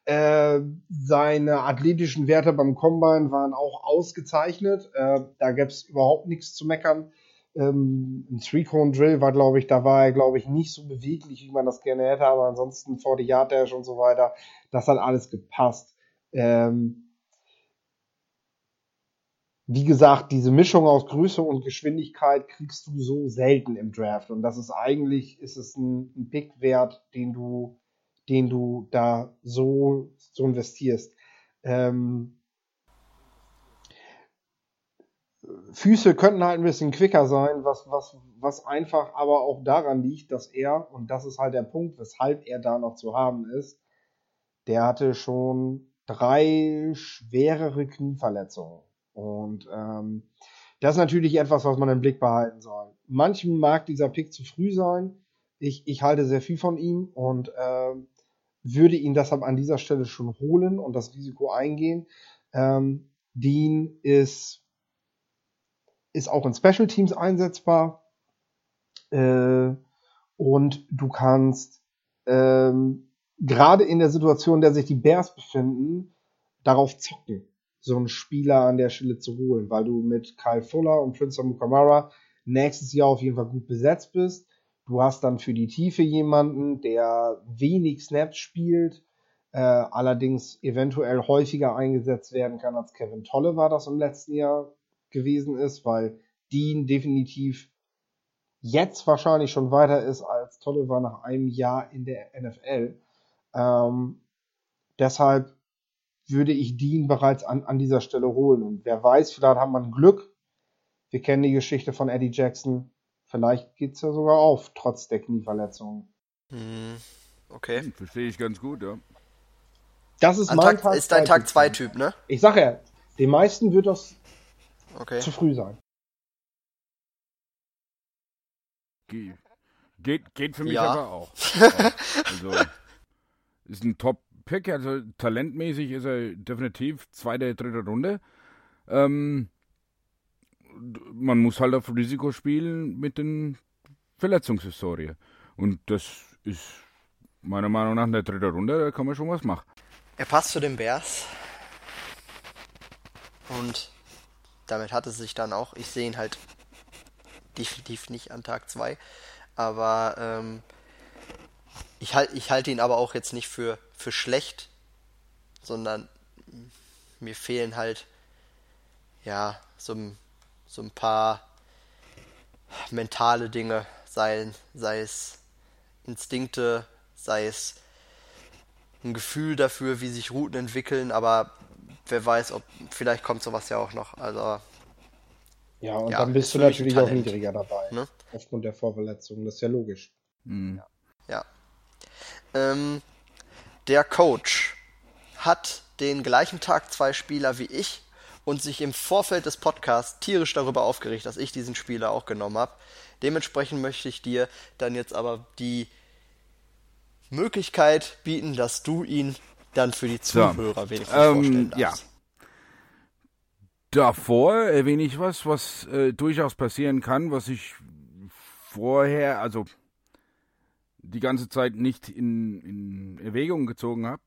äh, seine athletischen Werte beim Combine waren auch ausgezeichnet. Äh, da gäbe es überhaupt nichts zu meckern. Ähm, ein Three-Cone-Drill war, glaube ich, da war er, glaube ich, nicht so beweglich, wie man das gerne hätte, aber ansonsten 40 Yard Dash und so weiter, das hat alles gepasst. Ähm, wie gesagt, diese Mischung aus Größe und Geschwindigkeit kriegst du so selten im Draft. Und das ist eigentlich, ist es ein, ein Pick wert, den du, den du da so, so investierst. Ähm, Füße könnten halt ein bisschen quicker sein, was, was, was einfach aber auch daran liegt, dass er, und das ist halt der Punkt, weshalb er da noch zu haben ist, der hatte schon drei schwerere Knieverletzungen. Und ähm, das ist natürlich etwas, was man im Blick behalten soll. Manchen mag dieser Pick zu früh sein. Ich, ich halte sehr viel von ihm und äh, würde ihn deshalb an dieser Stelle schon holen und das Risiko eingehen. Ähm, Dean ist, ist auch in Special Teams einsetzbar. Äh, und du kannst ähm, gerade in der Situation, in der sich die Bears befinden, darauf zocken so einen Spieler an der Stelle zu holen, weil du mit Kyle Fuller und Prince Mukamara nächstes Jahr auf jeden Fall gut besetzt bist. Du hast dann für die Tiefe jemanden, der wenig Snaps spielt, äh, allerdings eventuell häufiger eingesetzt werden kann als Kevin Tolle war das im letzten Jahr gewesen ist, weil Dean definitiv jetzt wahrscheinlich schon weiter ist als Tolle war nach einem Jahr in der NFL. Ähm, deshalb würde ich Dean bereits an, an dieser Stelle holen. Und wer weiß, vielleicht hat man Glück. Wir kennen die Geschichte von Eddie Jackson. Vielleicht geht's ja sogar auf, trotz der Knieverletzungen. Hm, okay. Hm, verstehe ich ganz gut, ja. Das ist An mein Tag, ist dein Tag 2 Typ, ne? Ich sage ja, den meisten wird das Okay. zu früh sein. Ge geht, geht für mich Ja. aber auch. [LAUGHS] Also, ist ein Top-Pick, also talentmäßig ist er definitiv zweite, dritte Runde. Ähm, man muss halt auf Risiko spielen mit den Verletzungshistorie. Und das ist meiner Meinung nach in der dritten Runde, da kann man schon was machen. Er passt zu den Bears. Und damit hat es sich dann auch. Ich sehe ihn halt [LAUGHS] definitiv nicht an Tag 2. Aber ähm, ich halte ich halt ihn aber auch jetzt nicht für, für schlecht, sondern mir fehlen halt ja so, ein- so ein paar mentale Dinge, sei, sei es Instinkte, sei es ein Gefühl dafür, wie sich Routen entwickeln, aber wer weiß, ob vielleicht kommt sowas ja auch noch. Also Ja, und Ja, dann bist ist du natürlich auch niedriger dabei. Ne? Aufgrund der Vorverletzung. Das ist ja logisch. Hm. ja. Ähm, der Coach hat den gleichen Tag zwei Spieler wie ich und sich im Vorfeld des Podcasts tierisch darüber aufgeregt, dass ich diesen Spieler auch genommen habe. Dementsprechend möchte ich dir dann jetzt aber die Möglichkeit bieten, dass du ihn dann für die So, Zuhörer wenigstens ähm, vorstellen ja. darfst. Davor erwähne ich was, was äh, durchaus passieren kann, was ich vorher, also die ganze Zeit nicht in, in Erwägung gezogen habe.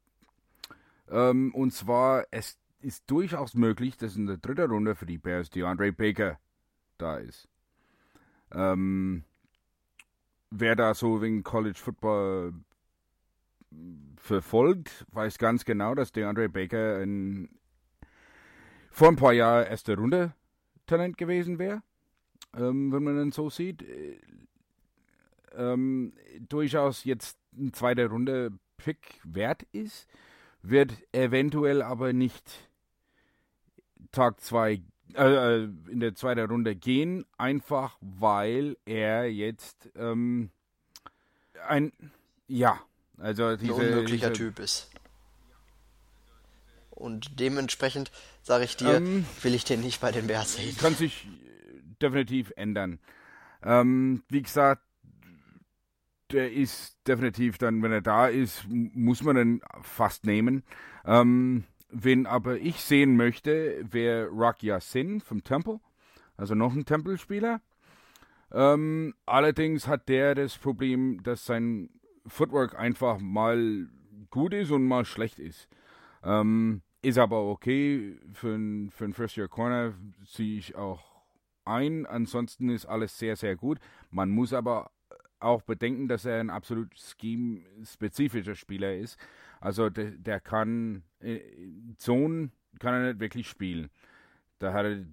Ähm, und zwar, es ist durchaus möglich, dass in der dritten Runde für die Bears DeAndre Baker da ist. Ähm, wer da so wegen College Football verfolgt, weiß ganz genau, dass DeAndre Baker ein vor ein paar Jahren erste Runde Talent gewesen wäre, ähm, wenn man dann so sieht. Äh, Ähm, durchaus jetzt ein zweiter Runde Pick wert ist, wird eventuell aber nicht Tag 2 äh, in der zweiten Runde gehen, einfach weil er jetzt ähm, ein, ja, also diese, ein unmöglicher diese, Typ ist. Und dementsprechend sage ich dir, Ähm, will ich den nicht bei den Bears sehen. kann sich definitiv ändern. Ähm, wie gesagt, der ist definitiv dann, wenn er da ist, muss man ihn fast nehmen. Ähm, wen aber ich sehen möchte, wäre Rock Yassin vom Temple, also noch ein Tempelspieler. Ähm, allerdings hat der das Problem, dass sein Footwork einfach mal gut ist und mal schlecht ist. Ähm, ist aber okay für ein, für ein First Year Corner, ziehe ich auch ein. Ansonsten ist alles sehr, sehr gut. Man muss aber auch bedenken, dass er ein absolut scheme-spezifischer Spieler ist. Also der, der kann äh, Zone kann er nicht wirklich spielen. Da hat er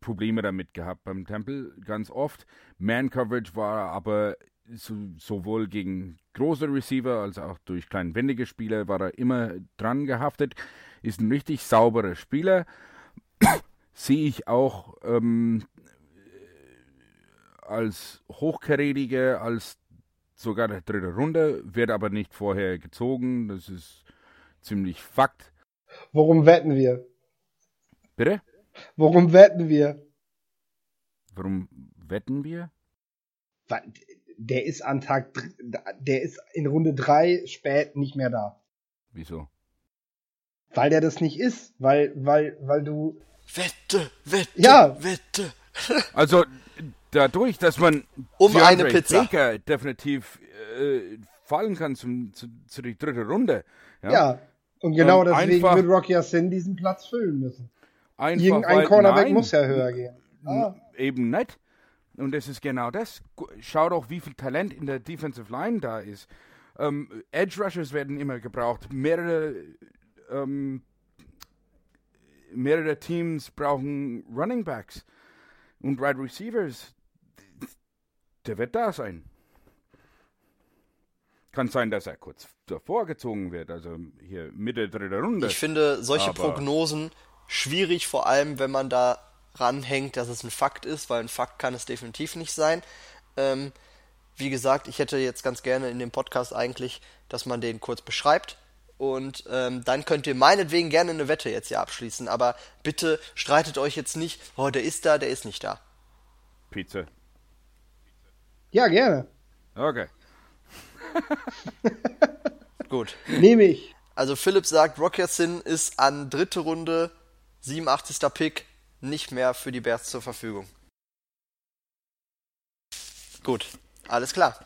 Probleme damit gehabt beim Tempel ganz oft. Man Coverage war aber sowohl gegen große Receiver als auch durch kleinwendige Spieler war er immer dran gehaftet. Ist ein richtig sauberer Spieler. [COUGHS] Sehe ich auch ähm, als hochkarätiger, als sogar der dritte Runde, wird aber nicht vorher gezogen. Das ist ziemlich Fakt. Worum wetten wir? Bitte? Worum wetten wir? Warum wetten wir? Der ist an Tag, der ist in Runde drei spät nicht mehr da. Wieso? Weil der das nicht ist. Weil, weil, weil du, Wette, Wette, Ja. Wette. Also dadurch, dass man Um DeAndre eine Pizza. Baker definitiv äh, fallen kann zum, zu, zu die dritte Runde. Ja. ja. Und genau Ähm, deswegen einfach- wird Rocky Yassin diesen Platz füllen müssen. Einfach, Irgendein weil- Cornerback nein, muss ja höher gehen. Ah. Eben nicht. Und das ist genau das. Schau doch, wie viel Talent in der Defensive Line da ist. Ähm, Edge Rushers werden immer gebraucht. Mehrere, ähm, mehrere Teams brauchen Running Backs und Wide Receivers. Der wird da sein. Kann sein, dass er kurz davor gezogen wird, also hier Mitte dritter Runde. Ich finde solche Aber- Prognosen schwierig, vor allem wenn man da ranhängt, dass es ein Fakt ist, weil ein Fakt kann es definitiv nicht sein. Ähm, wie gesagt, ich hätte jetzt ganz gerne in dem Podcast eigentlich, dass man den kurz beschreibt. Und ähm, dann könnt ihr meinetwegen gerne eine Wette jetzt hier abschließen. Aber bitte streitet euch jetzt nicht, oh, der ist da, der ist nicht da. Pizza. Ja, gerne. Okay. [LAUGHS] Gut. Nehme ich. Also Philipp sagt, Rocketson ist an dritte Runde, 87. Pick, nicht mehr für die Bears zur Verfügung. Gut, alles klar.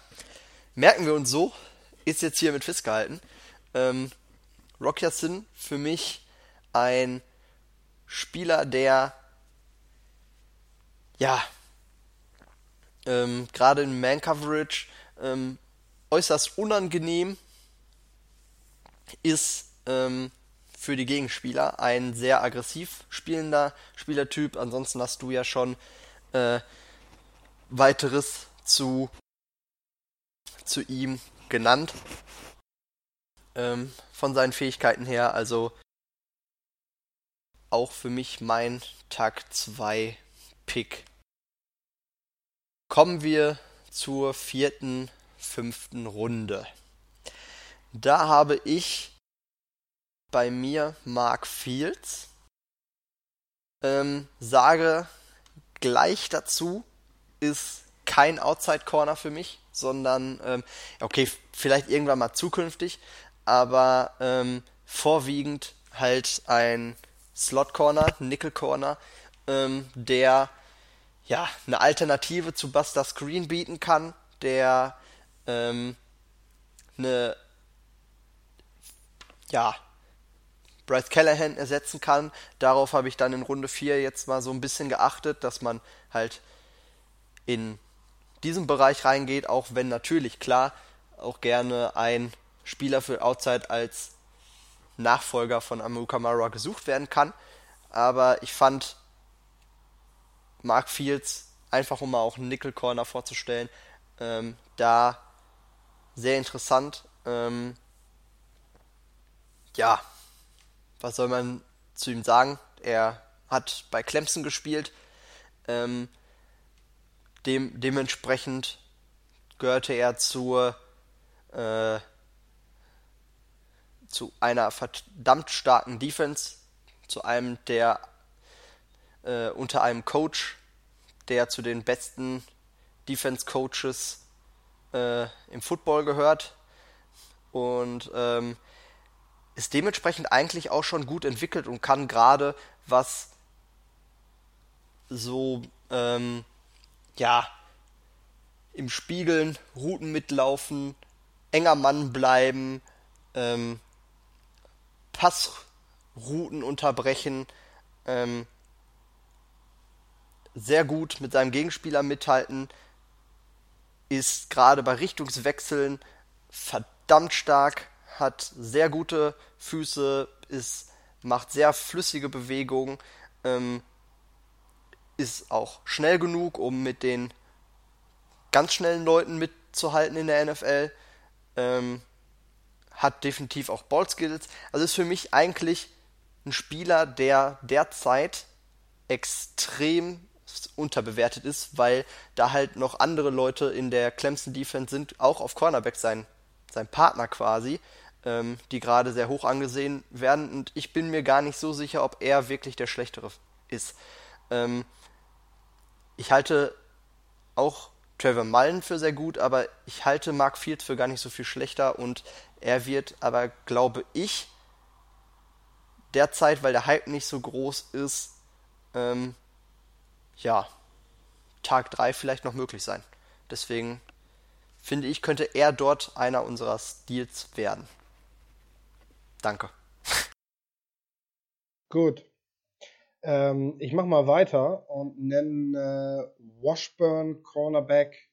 Merken wir uns so, ist jetzt hier mit festgehalten. Ähm, Rocketson für mich ein Spieler, der ja ähm, gerade in Man-Coverage ähm, äußerst unangenehm ist ähm, für die Gegenspieler ein sehr aggressiv spielender Spielertyp. Ansonsten hast du ja schon äh, weiteres zu, zu ihm genannt. Ähm, von seinen Fähigkeiten her, also auch für mich mein Tag 2 Pick. Kommen wir zur vierten, fünften Runde. Da habe ich bei mir Mark Fields. Ähm, sage gleich dazu, ist kein Outside Corner für mich, sondern, ähm, okay, vielleicht irgendwann mal zukünftig, aber ähm, vorwiegend halt ein Slot Corner, Nickel Corner, ähm, der ja eine Alternative zu Buster Screen bieten kann, der ähm, eine ja, Bryce Callahan ersetzen kann. Darauf habe ich dann in Runde 4 jetzt mal so ein bisschen geachtet, dass man halt in diesem Bereich reingeht, auch wenn natürlich klar auch gerne ein Spieler für Outside als Nachfolger von Amu Kamara gesucht werden kann. Aber ich fand Mark Fields, einfach um mal auch einen Nickel Corner vorzustellen, ähm, da sehr interessant. Ähm, ja, was soll man zu ihm sagen? Er hat bei Clemson gespielt. Ähm, dem, dementsprechend gehörte er zur, äh, zu einer verdammt starken Defense, zu einem der äh, unter einem Coach, der zu den besten Defense Coaches äh, im Football gehört und ähm, ist dementsprechend eigentlich auch schon gut entwickelt und kann gerade was so ähm, ja im Spiegeln, Routen mitlaufen, enger Mann bleiben, ähm, Passrouten unterbrechen, ähm, sehr gut mit seinem Gegenspieler mithalten, ist gerade bei Richtungswechseln verdammt stark, hat sehr gute Füße, ist, macht sehr flüssige Bewegungen, ähm, ist auch schnell genug, um mit den ganz schnellen Leuten mitzuhalten in der NFL. Ähm, hat definitiv auch Ballskills. Also ist für mich eigentlich ein Spieler, der derzeit extrem unterbewertet ist, weil da halt noch andere Leute in der Clemson Defense sind, auch auf Cornerback sein, sein Partner quasi, ähm, die gerade sehr hoch angesehen werden. Und ich bin mir gar nicht so sicher, ob er wirklich der Schlechtere ist. Ähm, ich halte auch Trevor Mullen für sehr gut, aber ich halte Mark Fields für gar nicht so viel schlechter und er wird aber, glaube ich, derzeit, weil der Hype nicht so groß ist, ähm, ja, Tag 3 vielleicht noch möglich sein. Deswegen finde ich, könnte er dort einer unserer Stils werden. Danke. Gut. Ähm, ich mache mal weiter und nenne äh, Washburn Cornerback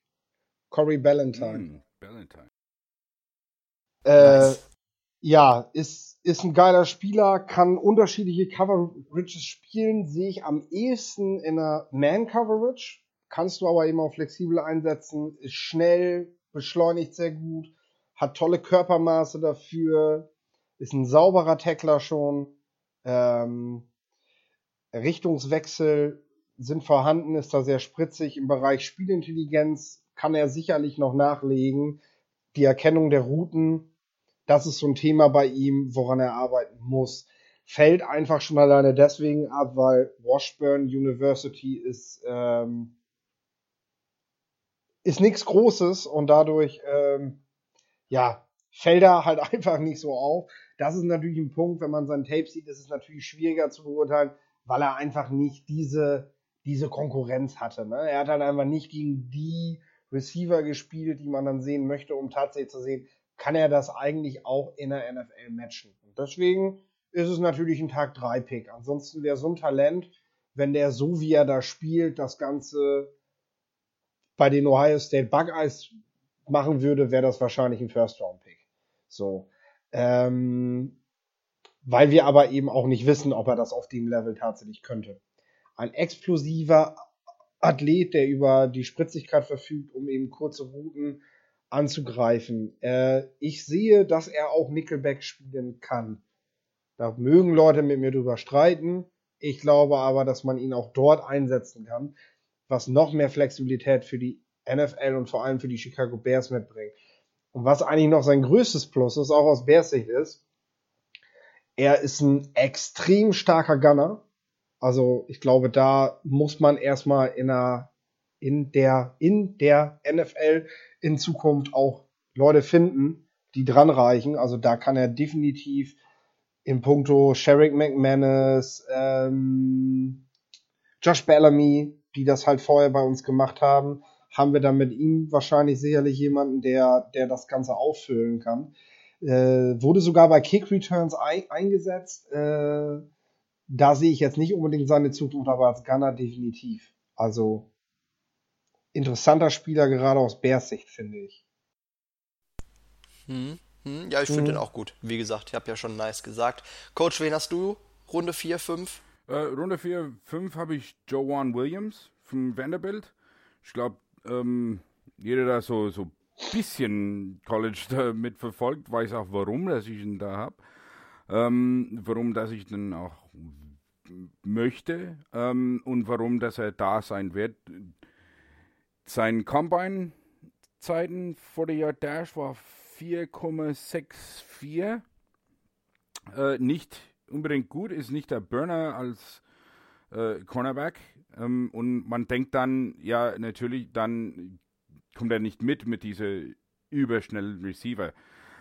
Corey Ballantyne. Mm, Ballantyne. Äh, nice. Ja, ist, ist ein geiler Spieler, kann unterschiedliche Coverages spielen, sehe ich am ehesten in einer Man-Coverage. Kannst du aber eben auch flexibel einsetzen, ist schnell, beschleunigt sehr gut, hat tolle Körpermaße dafür, ist ein sauberer Tackler schon. Ähm, Richtungswechsel sind vorhanden, ist da sehr spritzig. Im Bereich Spielintelligenz kann er sicherlich noch nachlegen. Die Erkennung der Routen, das ist so ein Thema bei ihm, woran er arbeiten muss. Fällt einfach schon alleine deswegen ab, weil Washburn University ist, ähm, ist nichts Großes und dadurch, ähm, ja, fällt er halt [LAUGHS] einfach nicht so auf. Das ist natürlich ein Punkt, wenn man sein Tape sieht, ist es natürlich schwieriger zu beurteilen, weil er einfach nicht diese, diese Konkurrenz hatte. Ne? Er hat halt einfach nicht gegen die Receiver gespielt, die man dann sehen möchte, um tatsächlich zu sehen, kann er das eigentlich auch in der NFL matchen. Und deswegen ist es natürlich ein Tag 3 Pick. Ansonsten wäre so ein Talent, wenn der so wie er da spielt, das Ganze bei den Ohio State Buckeyes machen würde, wäre das wahrscheinlich ein First Round Pick. So. Ähm, weil wir aber eben auch nicht wissen, ob er das auf dem Level tatsächlich könnte. Ein explosiver Athlet, der über die Spritzigkeit verfügt, um eben kurze Routen anzugreifen. Äh, ich sehe, dass er auch Nickelback spielen kann. Da mögen Leute mit mir drüber streiten. Ich glaube aber, dass man ihn auch dort einsetzen kann, was noch mehr Flexibilität für die NFL und vor allem für die Chicago Bears mitbringt. Und was eigentlich noch sein größtes Plus ist, auch aus Bears Sicht ist, er ist ein extrem starker Gunner. Also ich glaube, da muss man erstmal in einer, in der, in der NFL in Zukunft auch Leute finden, die dran reichen. Also da kann er definitiv in puncto Sherrick McManus, ähm, Josh Bellamy, die das halt vorher bei uns gemacht haben, haben wir dann mit ihm wahrscheinlich sicherlich jemanden, der, der das Ganze auffüllen kann. Äh, wurde sogar bei Kick Returns ein, eingesetzt. Äh, da sehe ich jetzt nicht unbedingt seine Zukunft, aber als Gunner definitiv. Also interessanter Spieler, gerade aus Bears Sicht, finde ich. Hm, hm, ja, ich finde hm. den auch gut. Wie gesagt, ich habe ja schon nice gesagt. Coach, wen hast du? Runde 4, 5? Äh, Runde 4, 5 habe ich Joanne Williams von Vanderbilt. Ich glaube, ähm, jeder, der so, so bisschen College [LAUGHS] da mitverfolgt, weiß auch, warum dass ich ihn da habe. Ähm, warum, dass ich dann auch möchte ähm, und warum, dass er da sein wird. Sein Combine-Zeiten vor der Yard Dash war 4,64. Äh, nicht unbedingt gut, ist nicht der Burner als äh, Cornerback. Ähm, und man denkt dann, ja, natürlich, dann kommt er nicht mit mit dieser überschnellen Receiver.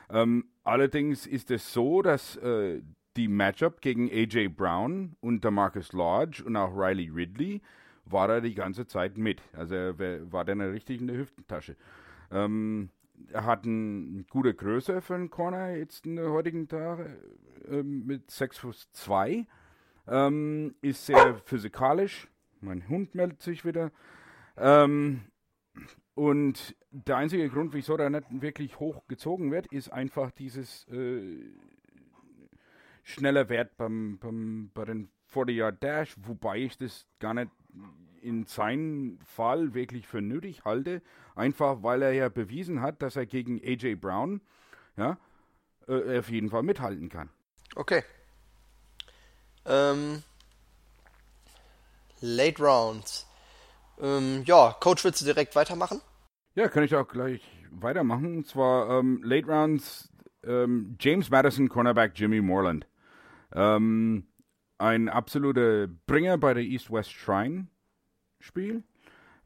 Ähm, allerdings ist es so, dass äh, die Matchup gegen AJ Brown und der Marcus Lodge und auch Riley Ridley war er die ganze Zeit mit. Also er war dann richtig in der Hüftentasche. Ähm, er hat eine gute Größe für einen Corner jetzt in den heutigen Tagen äh, mit 6 Fuß 2. Ähm, ist sehr physikalisch. Mein Hund meldet sich wieder. Ähm, und der einzige Grund, wieso er nicht wirklich hochgezogen wird, ist einfach dieses äh, schneller Wert beim, beim, bei den 40-Yard-Dash, wobei ich das gar nicht in seinem Fall wirklich für nötig halte, einfach weil er ja bewiesen hat, dass er gegen AJ Brown ja, äh, auf jeden Fall mithalten kann. Okay. Ähm, Late Rounds. Ähm, ja, Coach, willst du direkt weitermachen? Ja, kann ich auch gleich weitermachen. Und zwar ähm, Late Rounds ähm, James Madison, Cornerback Jimmy Moreland. Ähm, ein absoluter Bringer bei der East-West Shrine Spiel.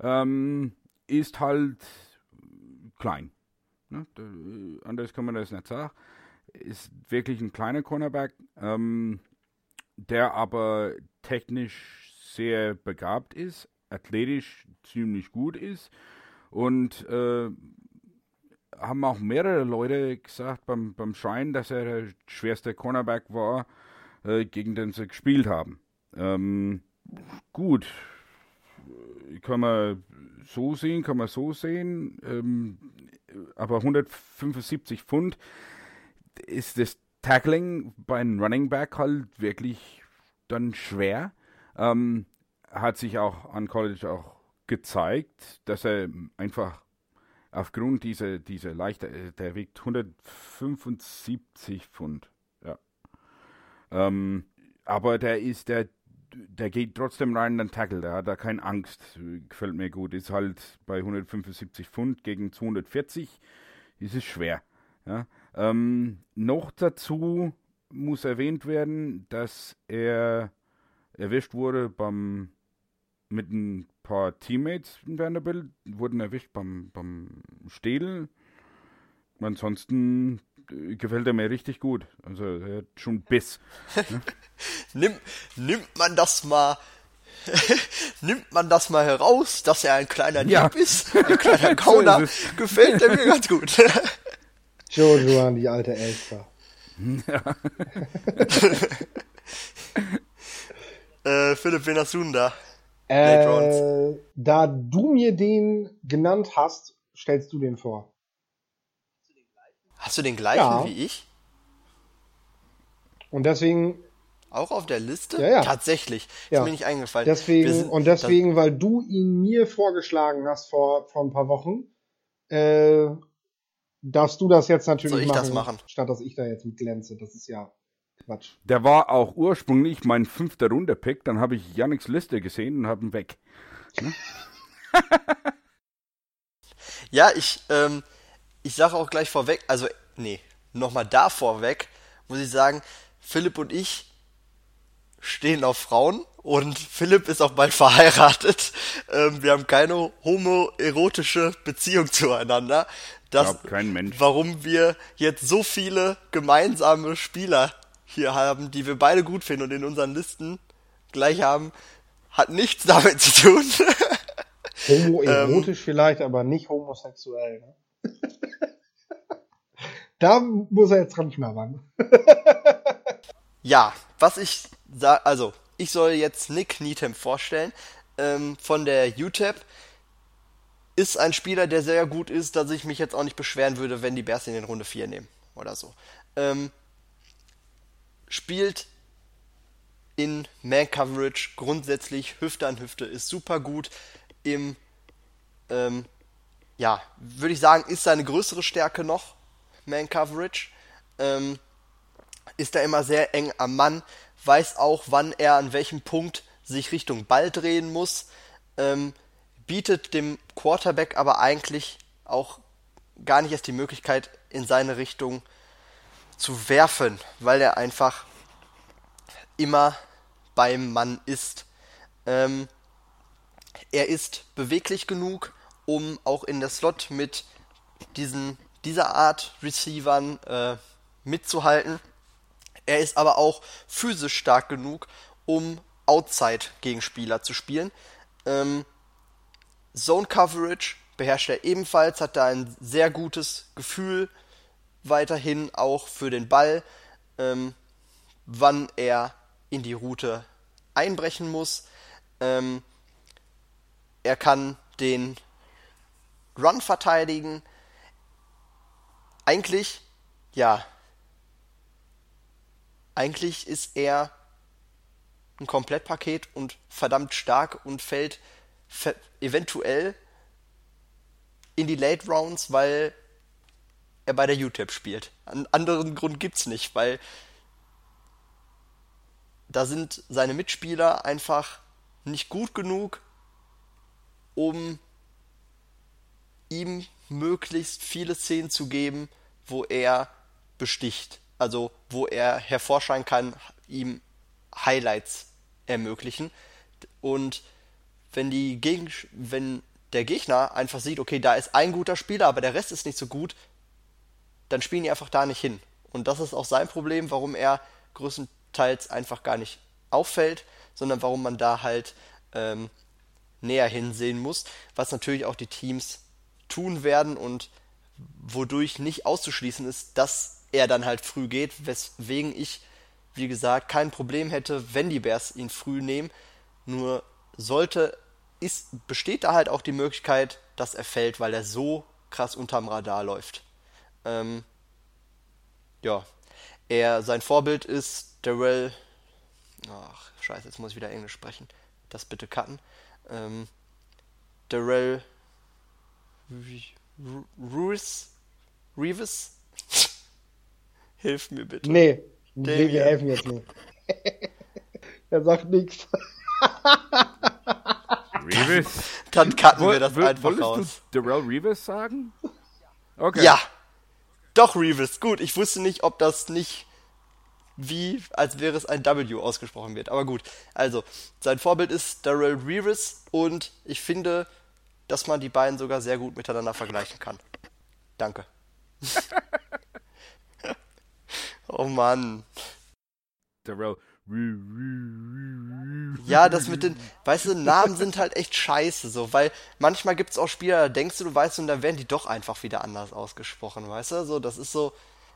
Ähm, ist halt klein. Ne? Da, anders kann man das nicht sagen. Ist wirklich ein kleiner Cornerback, ähm, der aber technisch sehr begabt ist, athletisch ziemlich gut ist und äh, haben auch mehrere Leute gesagt beim, beim Schein, dass er der schwerste Cornerback war, äh, gegen den sie gespielt haben. Ähm, gut, kann man so sehen, kann man so sehen, ähm, aber 175 Pfund ist das Tackling bei einem Running Back halt wirklich dann schwer. Ähm, hat sich auch an College auch gezeigt, dass er einfach aufgrund dieser, dieser leichter, der wiegt 175 Pfund. Ja. Ähm, aber der ist, der, der geht trotzdem rein in den Tackle, der hat da keine Angst, gefällt mir gut. Ist halt bei 175 Pfund gegen 240, ist es schwer. Ja. Ähm, noch dazu muss erwähnt werden, dass er erwischt wurde beim mit ein paar Teammates in Vanderbilt, wurden erwischt beim, beim Stehlen. Ansonsten äh, gefällt er mir richtig gut. Also er hat schon Biss. [LAUGHS] Ne? Nimm, nimmt man das mal [LAUGHS] nimmt man das mal heraus, dass er ein kleiner ja. Dieb ist, ein kleiner [LAUGHS] Gauner, so gefällt er mir ganz gut. Jojo an die alte Elster. Ja. [LAUGHS] äh, Philipp, wen hast du denn da? Äh, da du mir den genannt hast, stellst du den vor. Hast du den gleichen ja. wie ich? Und deswegen. Auch auf der Liste? Ja, ja. Tatsächlich. Ja. Ist mir nicht eingefallen. Deswegen, sind, und deswegen, weil du ihn mir vorgeschlagen hast vor, vor ein paar Wochen, äh, darfst du das jetzt natürlich Soll ich machen, das machen, statt dass ich da jetzt mit glänze. Das ist ja Quatsch. Der war auch ursprünglich mein fünfter Runde-Pick. Dann habe ich Yannicks Liste gesehen und habe ihn weg. Ne? [LAUGHS] ja, ich, ähm, ich sage auch gleich vorweg, also, nee, nochmal da vorweg, muss ich sagen, Philipp und ich stehen auf Frauen und Philipp ist auch bald verheiratet. Ähm, wir haben keine homoerotische Beziehung zueinander. Das, kein Mensch. Warum wir jetzt so viele gemeinsame Spieler hier haben, die wir beide gut finden und in unseren Listen gleich haben, hat nichts [LAUGHS] damit zu tun. Homoerotisch ähm, vielleicht, aber nicht homosexuell. Ne? [LAUGHS] da muss er jetzt dran knabbern. [LAUGHS] ja, was ich also ich soll jetzt Nick Needham vorstellen ähm, von der UTEP. Ist ein Spieler, der sehr gut ist, dass ich mich jetzt auch nicht beschweren würde, wenn die Bears in den Runde 4 nehmen oder so. Ähm, spielt in Man Coverage grundsätzlich Hüfte an Hüfte, ist super gut im, ähm, ja, würde ich sagen, ist seine größere Stärke noch, Man Coverage. Ähm, ist da immer sehr eng am Mann, weiß auch, wann er an welchem Punkt sich Richtung Ball drehen muss, ähm, bietet dem Quarterback aber eigentlich auch gar nicht erst die Möglichkeit, in seine Richtung zu werfen, weil er einfach immer beim Mann ist. Ähm, er ist beweglich genug, um auch in der Slot mit diesen, dieser Art Receivern äh, mitzuhalten. Er ist aber auch physisch stark genug, um Outside-Gegenspieler zu spielen. Ähm, Zone Coverage beherrscht er ebenfalls, hat da ein sehr gutes Gefühl weiterhin auch für den Ball, ähm, wann er in die Route einbrechen muss. Ähm, er kann den Run verteidigen. Eigentlich, ja, eigentlich ist er ein Komplettpaket und verdammt stark und fällt eventuell in die Late Rounds, weil er bei der UTEP spielt. Einen anderen Grund gibt's nicht, weil da sind seine Mitspieler einfach nicht gut genug, um ihm möglichst viele Szenen zu geben, wo er besticht. Also wo er hervorscheinen kann, ihm Highlights ermöglichen. Und wenn die Gegen wenn der Gegner einfach sieht, okay, da ist ein guter Spieler, aber der Rest ist nicht so gut, dann spielen die einfach da nicht hin. Und das ist auch sein Problem, warum er größtenteils einfach gar nicht auffällt, sondern warum man da halt ähm, näher hinsehen muss, was natürlich auch die Teams tun werden und wodurch nicht auszuschließen ist, dass er dann halt früh geht, weswegen ich, wie gesagt, kein Problem hätte, wenn die Bears ihn früh nehmen. Nur sollte, ist, besteht da halt auch die Möglichkeit, dass er fällt, weil er so krass unterm Radar läuft. Ähm, ja, er, sein Vorbild ist Darrell. Ach, scheiße, jetzt muss ich wieder Englisch sprechen. Das bitte cutten. Ähm, Darrell Ruiz? Reeves? Hilf mir bitte. Nee, nee wir helfen jetzt nicht. [LAUGHS] er sagt nichts. Reeves? Dann cutten wir das Woll, einfach wolltest raus. du Darrell Reeves sagen? Okay. Ja. Doch, Reeves. Gut, ich wusste nicht, ob das nicht wie, als wäre es ein W ausgesprochen wird. Aber gut. Also, sein Vorbild ist Darrell Reeves und ich finde, dass man die beiden sogar sehr gut miteinander vergleichen kann. Danke. [LAUGHS] oh Mann. Darrell. Ja, das mit den, weißt du, Namen sind halt echt scheiße, so, weil manchmal gibt's auch Spieler, da denkst du, du weißt, und dann werden die doch einfach wieder anders ausgesprochen, weißt du, so, das ist so,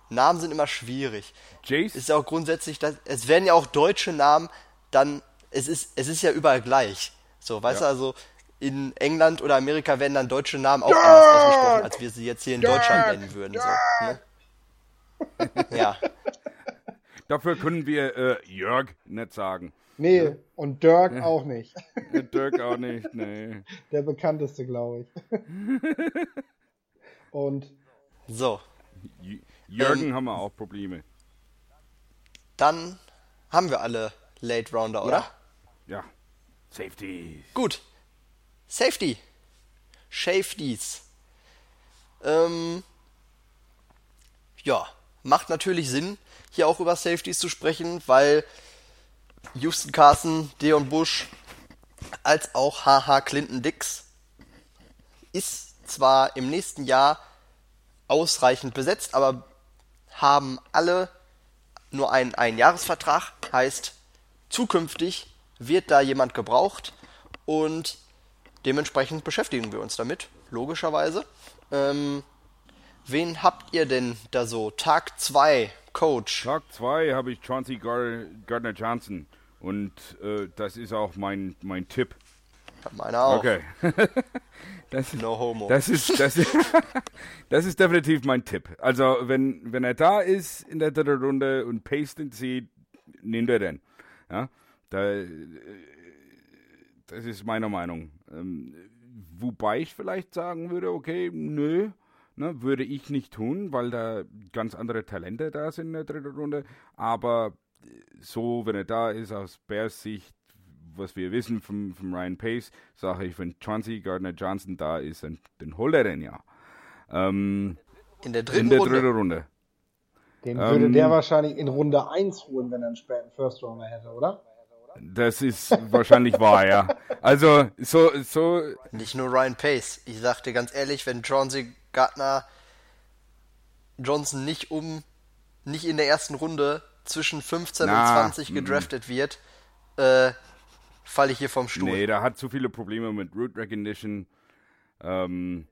Namen sind immer schwierig. Jace? Ist ja auch grundsätzlich, das, es werden ja auch deutsche Namen, dann, es ist, es ist ja überall gleich, so, weißt ja. du, also, in England oder Amerika werden dann deutsche Namen auch anders ausgesprochen, als wir sie jetzt hier in Deutschland nennen würden. So, ne? Ja. [LAUGHS] Dafür können wir äh, Jörg nicht sagen. Nee, ja. und Dirk ja. auch nicht. Dirk auch nicht, nee. [LAUGHS] Der bekannteste, glaube ich. [LAUGHS] und. So. Jürgen ähm, haben wir auch Probleme. Dann haben wir alle Late Rounder, oder? Ja. Safety. Gut. Safety. Safeties. Ähm, ja, macht natürlich Sinn, hier auch über Safeties zu sprechen, weil Houston Carson, Deon Bush als auch HH Clinton Dix ist zwar im nächsten Jahr ausreichend besetzt, aber haben alle nur einen Einjahresvertrag, heißt zukünftig wird da jemand gebraucht und Dementsprechend beschäftigen wir uns damit, logischerweise. Ähm, wen habt ihr denn da so? Tag 2, Coach. Tag 2 habe ich Chauncey Gardner Johnson. Und äh, das ist auch mein, mein Tipp. Meiner auch. Okay. [LAUGHS] das, no homo. Das ist, das, ist, [LAUGHS] das ist definitiv mein Tipp. Also, wenn, wenn er da ist in der dritten Runde und Payton zieht, nimmt er den. Ja, da, äh, das ist meine Meinung. Ähm, wobei ich vielleicht sagen würde, okay, nö, ne, würde ich nicht tun, weil da ganz andere Talente da sind in der dritten Runde. Aber so, wenn er da ist, aus Bears Sicht, was wir wissen vom, vom Ryan Pace, sage ich, wenn Chauncey Gardner Johnson da ist, dann, dann holt er den ja. Ähm, in der dritten in der Runde. dritten Runde. Den würde Ähm, der wahrscheinlich in Runde 1 holen, wenn er einen späten First Rounder hätte, oder? Das ist wahrscheinlich wahr, ja. Also, so, so, Nicht nur Ryan Pace. Ich sag dir ganz ehrlich, wenn Chauncey Gardner Johnson nicht um, nicht in der ersten Runde zwischen 15 Na, und 20 gedraftet wird, äh, falle ich hier vom Stuhl. nee, der hat zu viele Probleme mit Root Recognition. Ähm,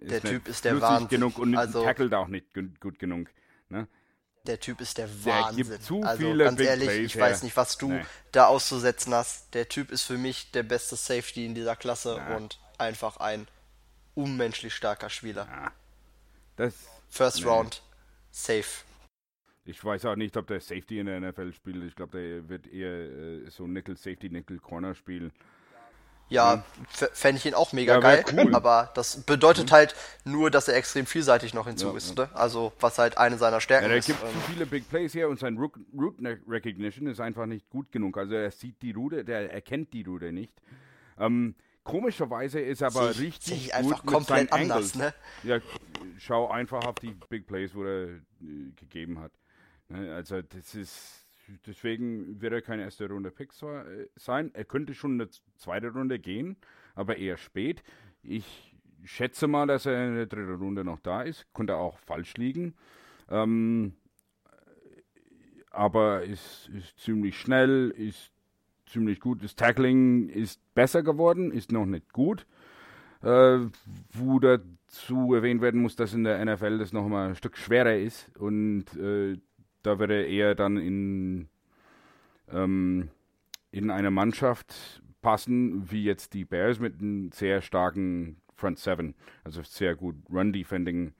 Der Typ ist der Wahnsinn. genug und Also- tackelt auch nicht gut, genug. Ne? Der Typ ist der Der Wahnsinn. gibt zu also viele ganz Big ehrlich, Plays ich her. weiß nicht, was du Nee. da auszusetzen hast. Der Typ ist für mich der beste Safety in dieser Klasse Ja. und einfach ein unmenschlich starker Spieler. Das, First Nee. Round, safe. ich weiß auch nicht, ob der Safety in der NFL spielt. Ich glaube, der wird eher äh, so Nickel Safety, Nickel Corner spielen. Ja, f- fände ich ihn auch mega Ja, geil, cool. aber das bedeutet halt nur, dass er extrem vielseitig noch hinzu Ja, ist. Ne? Also, was halt eine seiner Ja, Stärken ist. gibt Ähm, zu viele Big Plays her und sein Root, Root Recognition ist einfach nicht gut genug. Also er sieht die Route, der erkennt die Route nicht. Ähm, komischerweise ist er aber ich- richtig sehe ich gut einfach mit komplett seinen anders, ne? Ja, schau einfach auf die Big Plays, wo er äh, gegeben hat. Ne, Also das ist deswegen wird er kein erste Runde Pick so- äh, sein. Er könnte schon eine zweite Runde gehen, aber eher spät. Ich schätze mal, dass er in der dritten Runde noch da ist. Könnte auch falsch liegen. Ähm, aber ist, ist ziemlich schnell, ist ziemlich gut. Das Tackling ist besser geworden, ist noch nicht gut. Äh, wo dazu erwähnt werden muss, dass in der NFL das noch mal ein Stück schwerer ist und äh, da wird er dann in, ähm, in eine Mannschaft passen, wie jetzt die Bears mit einem sehr starken Front Seven, also sehr gut Run-Defending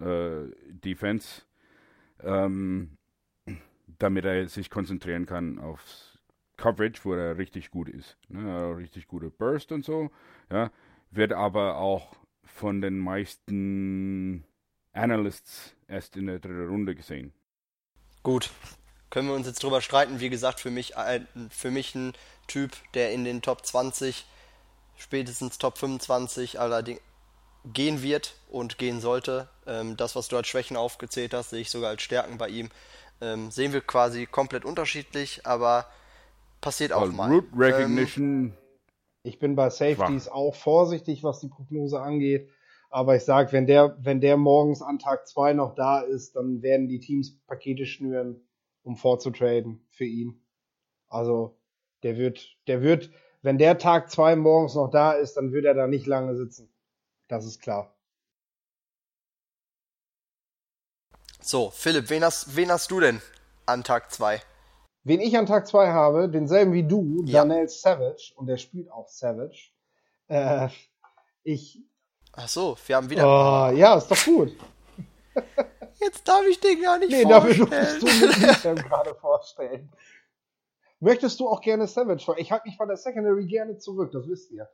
äh, Defense, ähm, damit er sich konzentrieren kann aufs Coverage, wo er richtig gut ist. Ne? Richtig gute Burst und so, ja, wird aber auch von den meisten Analysts erst in der dritten Runde gesehen. Gut. Können wir uns jetzt drüber streiten. Wie gesagt, für mich ein, für mich ein Typ, der in den Top 20, spätestens Top 25 allerdings gehen wird und gehen sollte. Ähm, das, was du als Schwächen aufgezählt hast, sehe ich sogar als Stärken bei ihm. Ähm, sehen wir quasi komplett unterschiedlich, aber passiert auch mal. Root Ähm, Recognition, Ich bin bei Safeties auch vorsichtig, was die Prognose angeht. Aber ich sage, wenn der, wenn der morgens an Tag 2 noch da ist, dann werden die Teams Pakete schnüren, um vorzutraden für ihn. Also, der wird, der wird, wenn der Tag 2 morgens noch da ist, dann wird er da nicht lange sitzen. Das ist klar. so, Philipp, wen hast, wen hast du denn an Tag 2? Wen ich an Tag 2 habe, denselben wie du, Ja. Daniel Savage, und der spielt auch Savage. Äh, ich, Ach so, wir haben wieder. oh, ja, ist doch gut. [LAUGHS] Jetzt darf ich den gar nicht Nee, dafür vorstellen. durftest du mir gerade vorstellen. Möchtest du auch gerne Savage vor? Ich halte mich bei der Secondary gerne zurück, das wisst ihr.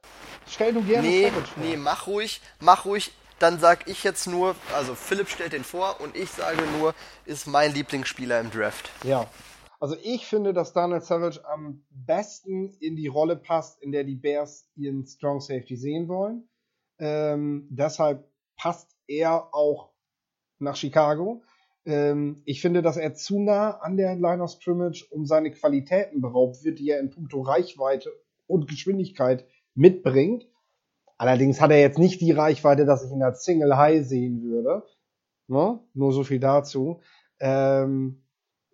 Stell du gerne Nee, Savage vor. nee, mach ruhig, mach ruhig. Dann sag ich jetzt nur, also Philipp stellt den vor und ich sage nur, ist mein Lieblingsspieler im Draft. Ja. Also ich finde, dass Daniel Savage am besten in die Rolle passt, in der die Bears ihren Strong Safety sehen wollen. Ähm, deshalb passt er auch nach Chicago. Ähm, ich finde, dass er zu nah an der Line of Scrimmage um seine Qualitäten beraubt wird, die er in puncto Reichweite und Geschwindigkeit mitbringt. Allerdings hat er jetzt nicht die Reichweite, dass ich ihn als Single High sehen würde. Ne? Nur so viel dazu. Ähm,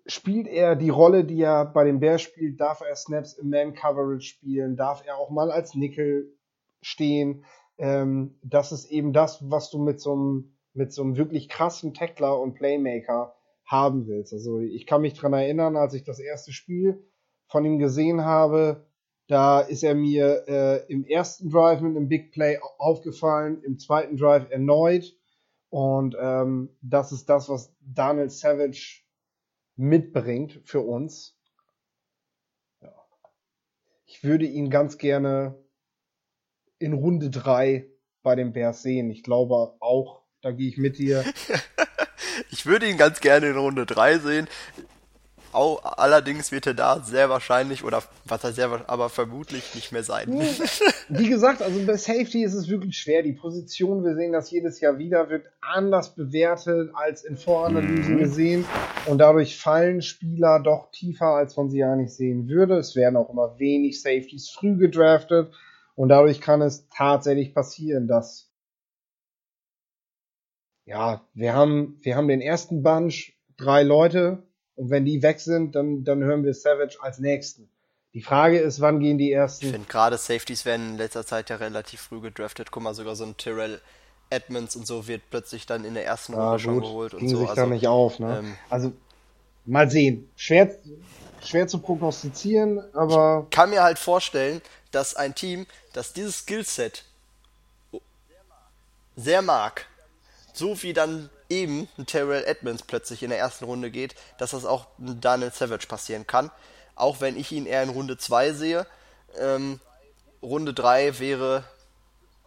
spielt er die Rolle, die er bei den Bears spielt, darf er Snaps im Man-Coverage spielen, darf er auch mal als Nickel stehen. Ähm, das ist eben das, was du mit so einem, mit so einem wirklich krassen Tackler und Playmaker haben willst. Also ich kann mich dran erinnern, als ich das erste Spiel von ihm gesehen habe, da ist er mir äh, im ersten Drive mit einem Big Play aufgefallen, im zweiten Drive erneut. Und ähm, das ist das, was Daniel Savage mitbringt für uns. Ja. Ich würde ihn ganz gerne in Runde 3 bei den Bears sehen. Ich glaube auch, da gehe ich mit dir. [LAUGHS] Ich würde ihn ganz gerne in Runde 3 sehen. Allerdings wird er da sehr wahrscheinlich, oder was heißt sehr aber vermutlich nicht mehr sein. [LAUGHS] Wie gesagt, also bei Safety ist es wirklich schwer. Die Position, wir sehen das jedes Jahr wieder, wird anders bewertet als in Voranalysen mhm. gesehen. Und dadurch fallen Spieler doch tiefer, als man sie eigentlich sehen würde. Es werden auch immer wenig Safeties früh gedraftet. Und dadurch kann es tatsächlich passieren, dass ja, wir haben, wir haben den ersten Bunch, drei Leute, und wenn die weg sind, dann, dann hören wir Savage als nächsten. Die Frage ist, wann gehen die ersten? Ich finde gerade Safeties werden in letzter Zeit ja relativ früh gedraftet. Guck mal, sogar so ein Tyrell Edmonds und so wird plötzlich dann in der ersten Runde ah, schon geholt und Ging so. sich also, da nicht auf, ne? Ähm, also mal sehen. Schwer, schwer zu prognostizieren, aber. Ich kann mir halt vorstellen, dass ein Team, das dieses Skillset sehr mag, so wie dann eben ein Terrell Edmonds plötzlich in der ersten Runde geht, dass das auch Daniel Savage passieren kann. Auch wenn ich ihn eher in Runde 2 sehe. Ähm, Runde 3 wäre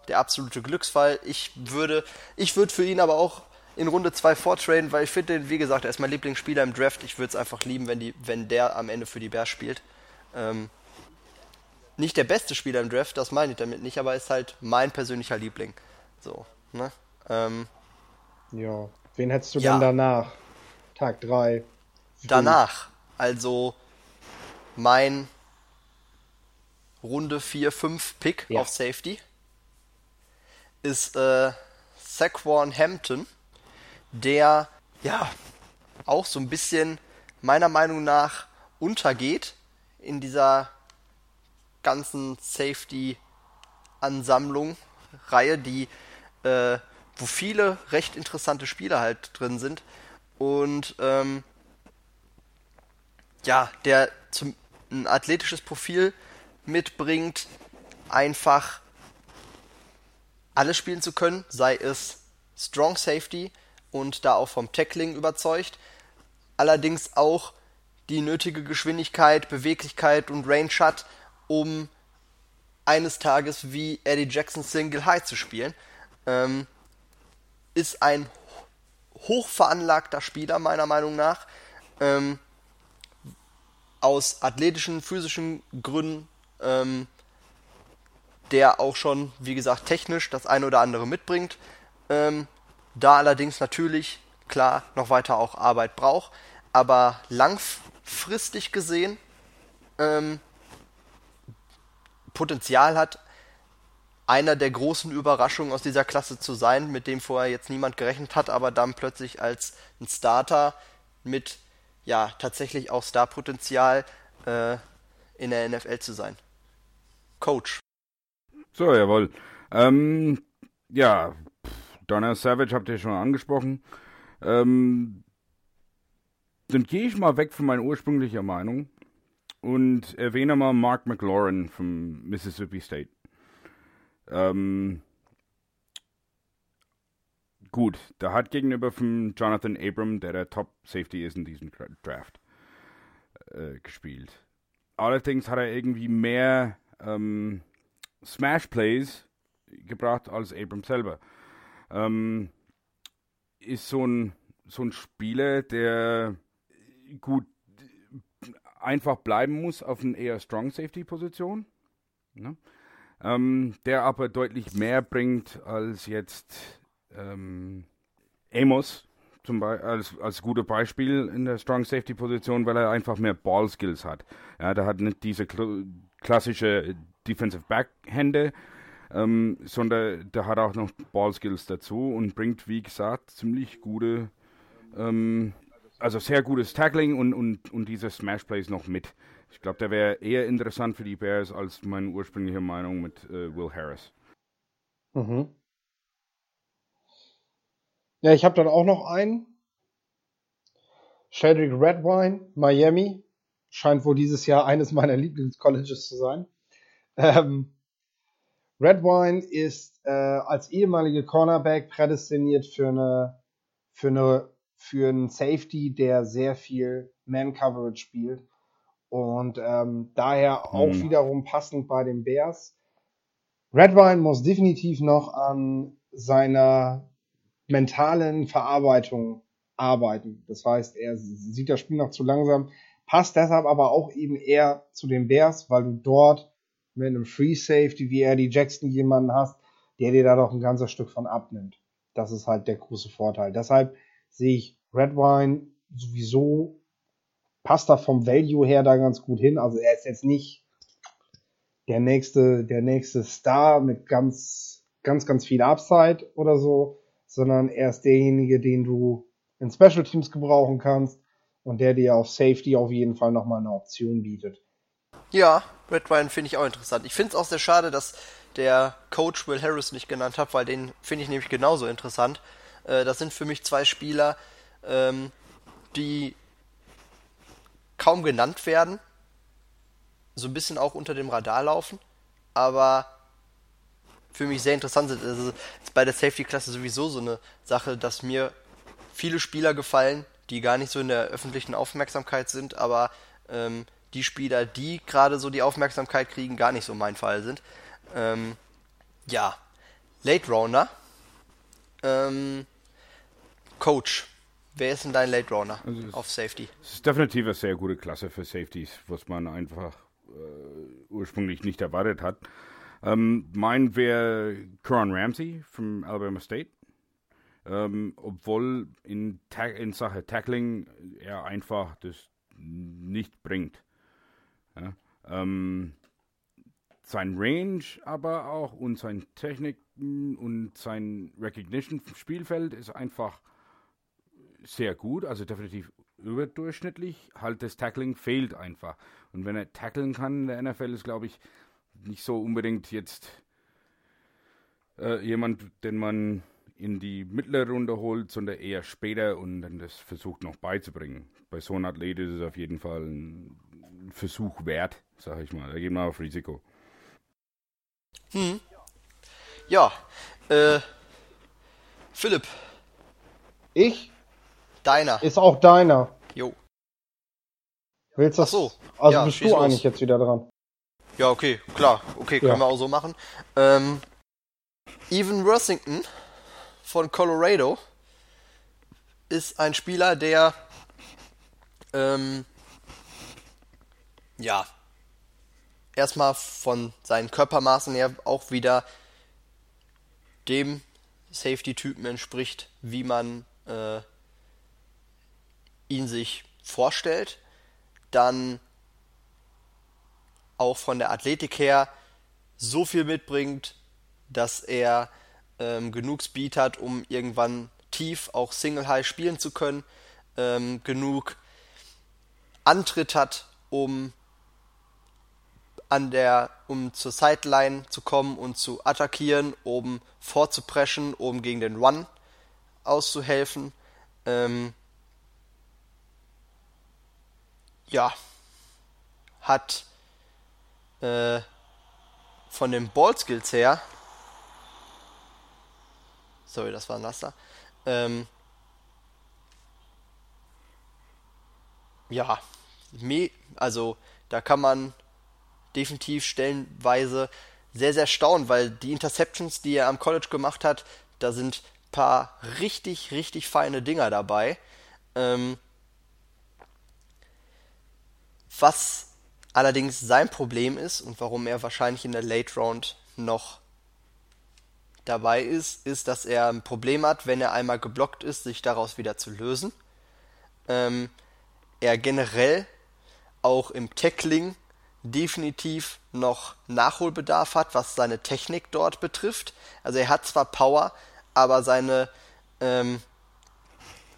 der absolute Glücksfall. Ich würde, ich würde für ihn aber auch in Runde 2 vortraden, weil ich finde, wie gesagt, er ist mein Lieblingsspieler im Draft. Ich würde es einfach lieben, wenn, die, wenn der am Ende für die Bears spielt. Ähm, nicht der beste Spieler im Draft, das meine ich damit nicht, aber ist halt mein persönlicher Liebling. So, ne? Ähm, ja. Wen hättest du ja. denn danach? Tag 3. Danach. Also mein Runde 4, 5 Pick ja. auf Safety ist äh, Saquon Hampton, der ja auch so ein bisschen meiner Meinung nach untergeht in dieser ganzen Safety-Ansammlung, Reihe, die äh, wo viele recht interessante Spieler halt drin sind. Und ähm, ja, der zum, ein athletisches Profil mitbringt, einfach alles spielen zu können, sei es Strong Safety und da auch vom Tackling überzeugt, allerdings auch die nötige Geschwindigkeit, Beweglichkeit und Range hat, um eines Tages wie Eddie Jackson Single High zu spielen. Ähm, ist ein hochveranlagter Spieler, meiner Meinung nach. Ähm, aus athletischen, physischen Gründen, ähm, der auch schon, wie gesagt, technisch das eine oder andere mitbringt. Ähm, da allerdings natürlich, klar, noch weiter auch Arbeit braucht, aber langfristig gesehen ähm, Potenzial hat, einer der großen Überraschungen aus dieser Klasse zu sein, mit dem vorher jetzt niemand gerechnet hat, aber dann plötzlich als ein Starter mit ja tatsächlich auch Starpotenzial äh, in der NFL zu sein. Coach. So, jawohl. Ähm, ja, Donna Savage habt ihr schon angesprochen. Ähm, dann gehe ich mal weg von meiner ursprünglichen Meinung und erwähne mal Mark McLaurin vom Mississippi State. Ähm, gut, da hat gegenüber von Jonathan Abram, der der Top Safety ist in diesem Draft, äh, gespielt. Allerdings hat er irgendwie mehr ähm, Smash Plays gebracht als Abram selber. Ähm, ist so ein, so ein Spieler, der gut einfach bleiben muss auf einer eher Strong Safety Position. Ne? Ähm, der aber deutlich mehr bringt als jetzt ähm, Amos zum Beispiel als, als gutes Beispiel in der Strong Safety Position, weil er einfach mehr Ball Skills hat. Ja, der hat nicht diese kl klassische Defensive Back Hände, ähm, sondern der hat auch noch Ball Skills dazu und bringt, wie gesagt, ziemlich gute, ähm, also sehr gutes Tackling und, und, und diese Smash Plays noch mit. Ich glaube, der wäre eher interessant für die Bears als meine ursprüngliche Meinung mit äh, Will Harris. Mhm. Ja, ich habe dann auch noch einen. Shadrick Redwine, Miami. Scheint wohl dieses Jahr eines meiner Lieblingscolleges zu sein. Ähm, Redwine ist äh, als ehemalige Cornerback prädestiniert für eine, für eine, für einen Safety, der sehr viel Man-Coverage spielt und ähm, daher auch hm. wiederum passend bei den Bears. Redwine muss definitiv noch an seiner mentalen Verarbeitung arbeiten. Das heißt, er sieht das Spiel noch zu langsam. passt deshalb aber auch eben eher zu den Bears, weil du dort mit einem Free Safety wie Eddie Jackson jemanden hast, der dir da doch ein ganzes Stück von abnimmt. Das ist halt der große Vorteil. Deshalb sehe ich Red Wine sowieso passt da vom Value her da ganz gut hin. Also er ist jetzt nicht der nächste, der nächste Star mit ganz, ganz, ganz viel Upside oder so, sondern er ist derjenige, den du in Special Teams gebrauchen kannst und der dir auf Safety auf jeden Fall nochmal eine Option bietet. Ja, Red Wine finde ich auch interessant. Ich finde es auch sehr schade, dass der Coach Will Harris nicht genannt hat, weil den finde ich nämlich genauso interessant. Äh, das sind für mich zwei Spieler, ähm, die kaum genannt werden, so ein bisschen auch unter dem Radar laufen, aber für mich sehr interessant sind. Also ist bei der Safety-Klasse sowieso so eine Sache, dass mir viele Spieler gefallen, die gar nicht so in der öffentlichen Aufmerksamkeit sind, aber ähm, die Spieler, die gerade so die Aufmerksamkeit kriegen, gar nicht so mein Fall sind. Ähm, ja, Late Rounder. Ähm, Coach, wer ist denn dein Late Rounder also auf Safety? Es ist definitiv eine sehr gute Klasse für Safeties, was man einfach äh, ursprünglich nicht erwartet hat. Ähm, mein wäre Coran Ramsey von Alabama State. Ähm, obwohl in, in Sache Tackling er einfach das nicht bringt. Ja, ähm, sein Range aber auch und sein Technik und sein Recognition vom Spielfeld ist einfach sehr gut, also definitiv überdurchschnittlich. Halt das Tackling fehlt einfach. Und wenn er tackeln kann in der NFL, ist glaube ich nicht so unbedingt jetzt äh, jemand, den man in die mittlere Runde holt, sondern eher später und dann das versucht noch beizubringen. Bei so einem Athlet ist es auf jeden Fall ein Versuch wert, sag ich mal. Da geht man auf Risiko. Hm. Ja, äh, Philipp. Ich? Deiner. Ist auch deiner. Jo. Willst das? Ach so. Also ja, bist du los. eigentlich jetzt wieder dran. Ja, okay, klar. Okay, können ja. wir auch so machen. Ähm, Evan Worthington von Colorado ist ein Spieler, der ähm, ja erstmal von seinen Körpermaßen her auch wieder dem Safety-Typen entspricht, wie man äh, ihn sich vorstellt. Dann auch von der Athletik her so viel mitbringt, dass er ähm, genug Speed hat, um irgendwann tief auch Single High spielen zu können, ähm, genug Antritt hat, um an der, um zur Sideline zu kommen und zu attackieren, um vorzupreschen, um gegen den Run auszuhelfen. Ähm, ja, hat äh, von den Ballskills her, sorry, das war ein Laster, ähm, ja, also da kann man definitiv stellenweise sehr, sehr staunen, weil die Interceptions, die er am College gemacht hat, da sind paar richtig, richtig feine Dinger dabei. Ähm, was allerdings sein Problem ist und warum er wahrscheinlich in der Late Round noch dabei ist, ist, dass er ein Problem hat, wenn er einmal geblockt ist, sich daraus wieder zu lösen. Ähm, er generell auch im Tackling definitiv noch Nachholbedarf hat, was seine Technik dort betrifft. Also er hat zwar Power, aber seine ähm,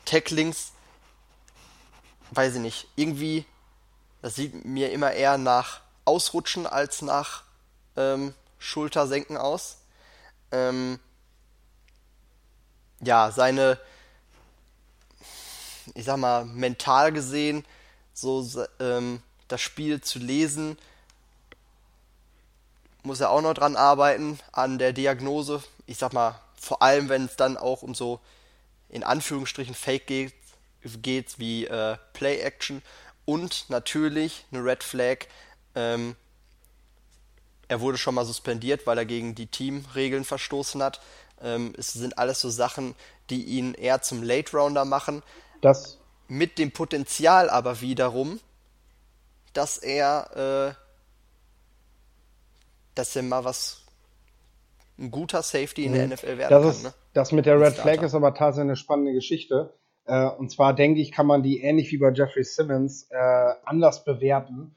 Tacklings, weiß ich nicht, irgendwie das sieht mir immer eher nach Ausrutschen als nach ähm, Schultersenken aus. Ähm, ja, seine, ich sag mal, mental gesehen, so ähm, das Spiel zu lesen, muss er auch noch dran arbeiten, an der Diagnose. Ich sag mal, vor allem, wenn es dann auch um so in Anführungsstrichen Fake geht, geht wie äh, Play Action und natürlich eine Red Flag. Ähm, er wurde schon mal suspendiert, weil er gegen die Teamregeln verstoßen hat. Ähm, es sind alles so Sachen, die ihn eher zum Late Rounder machen. Das. Mit dem Potenzial aber wiederum, dass er, äh, dass er mal was ein guter Safety in der NFL werden das kann. ist, Ne? Das mit der Red. Flag ist aber tatsächlich eine spannende Geschichte. Äh, und zwar denke ich, kann man die ähnlich wie bei Jeffrey Simmons äh, anders bewerten.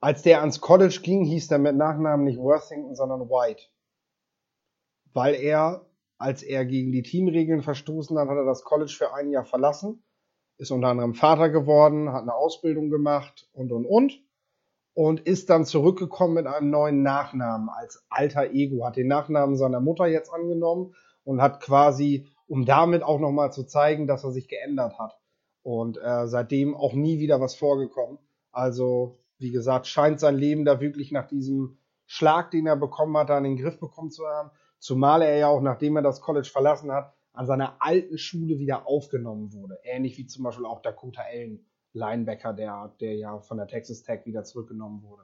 Als der ans College ging, hieß der mit Nachnamen nicht Worthington, sondern White. Weil er, als er gegen die Teamregeln verstoßen hat, hat er das College für ein Jahr verlassen, ist unter anderem Vater geworden, hat eine Ausbildung gemacht und und und und ist dann zurückgekommen mit einem neuen Nachnamen als alter Ego, hat den Nachnamen seiner Mutter jetzt angenommen und hat quasi, um damit auch nochmal zu zeigen, dass er sich geändert hat. Und äh, seitdem auch nie wieder was vorgekommen. Also, wie gesagt, scheint sein Leben da wirklich nach diesem Schlag, den er bekommen hat, an den Griff bekommen zu haben. Zumal er ja auch, nachdem er das College verlassen hat, an seiner alten Schule wieder aufgenommen wurde. Ähnlich wie zum Beispiel auch Dakota Allen, Linebacker, der, der ja von der Texas Tech wieder zurückgenommen wurde.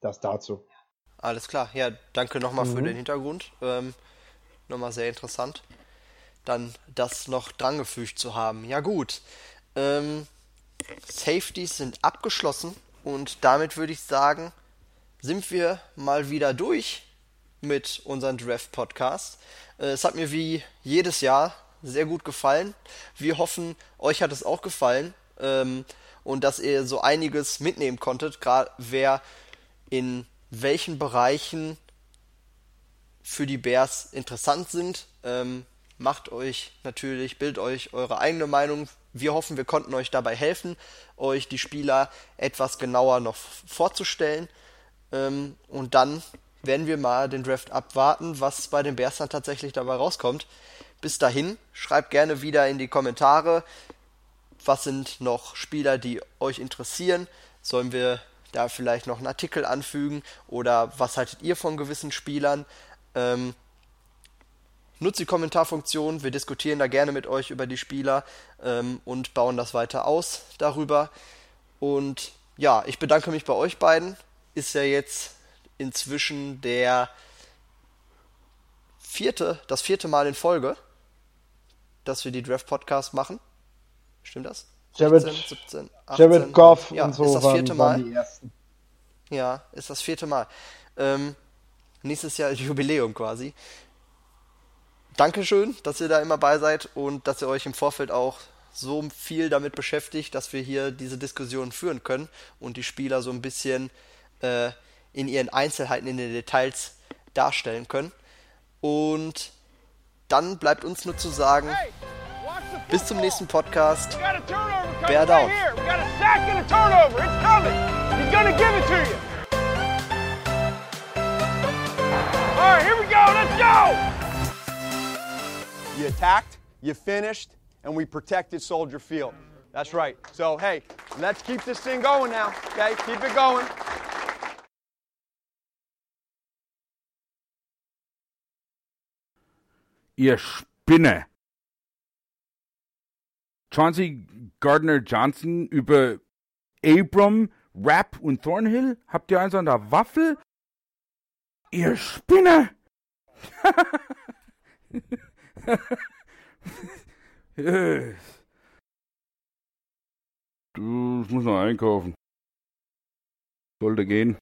Das dazu. Alles klar, ja, danke nochmal für Mhm. den Hintergrund. Ähm, nochmal sehr interessant. Dann das noch drangefügt zu haben. Ja gut. Ähm, Safeties sind abgeschlossen und damit würde ich sagen, sind wir mal wieder durch mit unserem Draft-Podcast. Äh, es hat mir wie jedes Jahr sehr gut gefallen. Wir hoffen, euch hat es auch gefallen ähm, und dass ihr so einiges mitnehmen konntet, gerade wer in welchen Bereichen für die Bears interessant sind. Ähm, macht euch natürlich, bildet euch eure eigene Meinung. Wir hoffen, wir konnten euch dabei helfen, euch die Spieler etwas genauer noch vorzustellen. Ähm, und dann werden wir mal den Draft abwarten, was bei den Bears dann tatsächlich dabei rauskommt. Bis dahin, schreibt gerne wieder in die Kommentare, was sind noch Spieler, die euch interessieren. Sollen wir da vielleicht noch einen Artikel anfügen oder was haltet ihr von gewissen Spielern? Ähm, nutzt die Kommentarfunktion, wir diskutieren da gerne mit euch über die Spieler ähm, und bauen das weiter aus darüber. Und ja, ich bedanke mich bei euch beiden. Ist ja jetzt inzwischen der vierte, das vierte Mal in Folge, dass wir die Draft Podcast machen. Stimmt das? Jared, 16, 17, 18, Jared Goff ja, und so ist das vierte waren, waren Mal. die ersten. Ja, ist das vierte Mal. Ähm, nächstes Jahr [LAUGHS] Jubiläum quasi. Dankeschön, dass ihr da immer bei seid und dass ihr euch im Vorfeld auch so viel damit beschäftigt, dass wir hier diese Diskussion führen können und die Spieler so ein bisschen äh, in ihren Einzelheiten, in den Details darstellen können. Und dann bleibt uns nur zu sagen, Hey, bis zum nächsten Podcast. Bear down. Let's go. You attacked, you finished, and we protected Soldier Field. That's right. So, hey, let's keep this thing going now, okay? Keep it going. Ihr Spinne. Chauncey Gardner Johnson über Abram, Rapp und Thornhill? Habt ihr eins an der Waffel? Ihr Spinne! [LAUGHS] Du, ich muss noch einkaufen. Sollte gehen.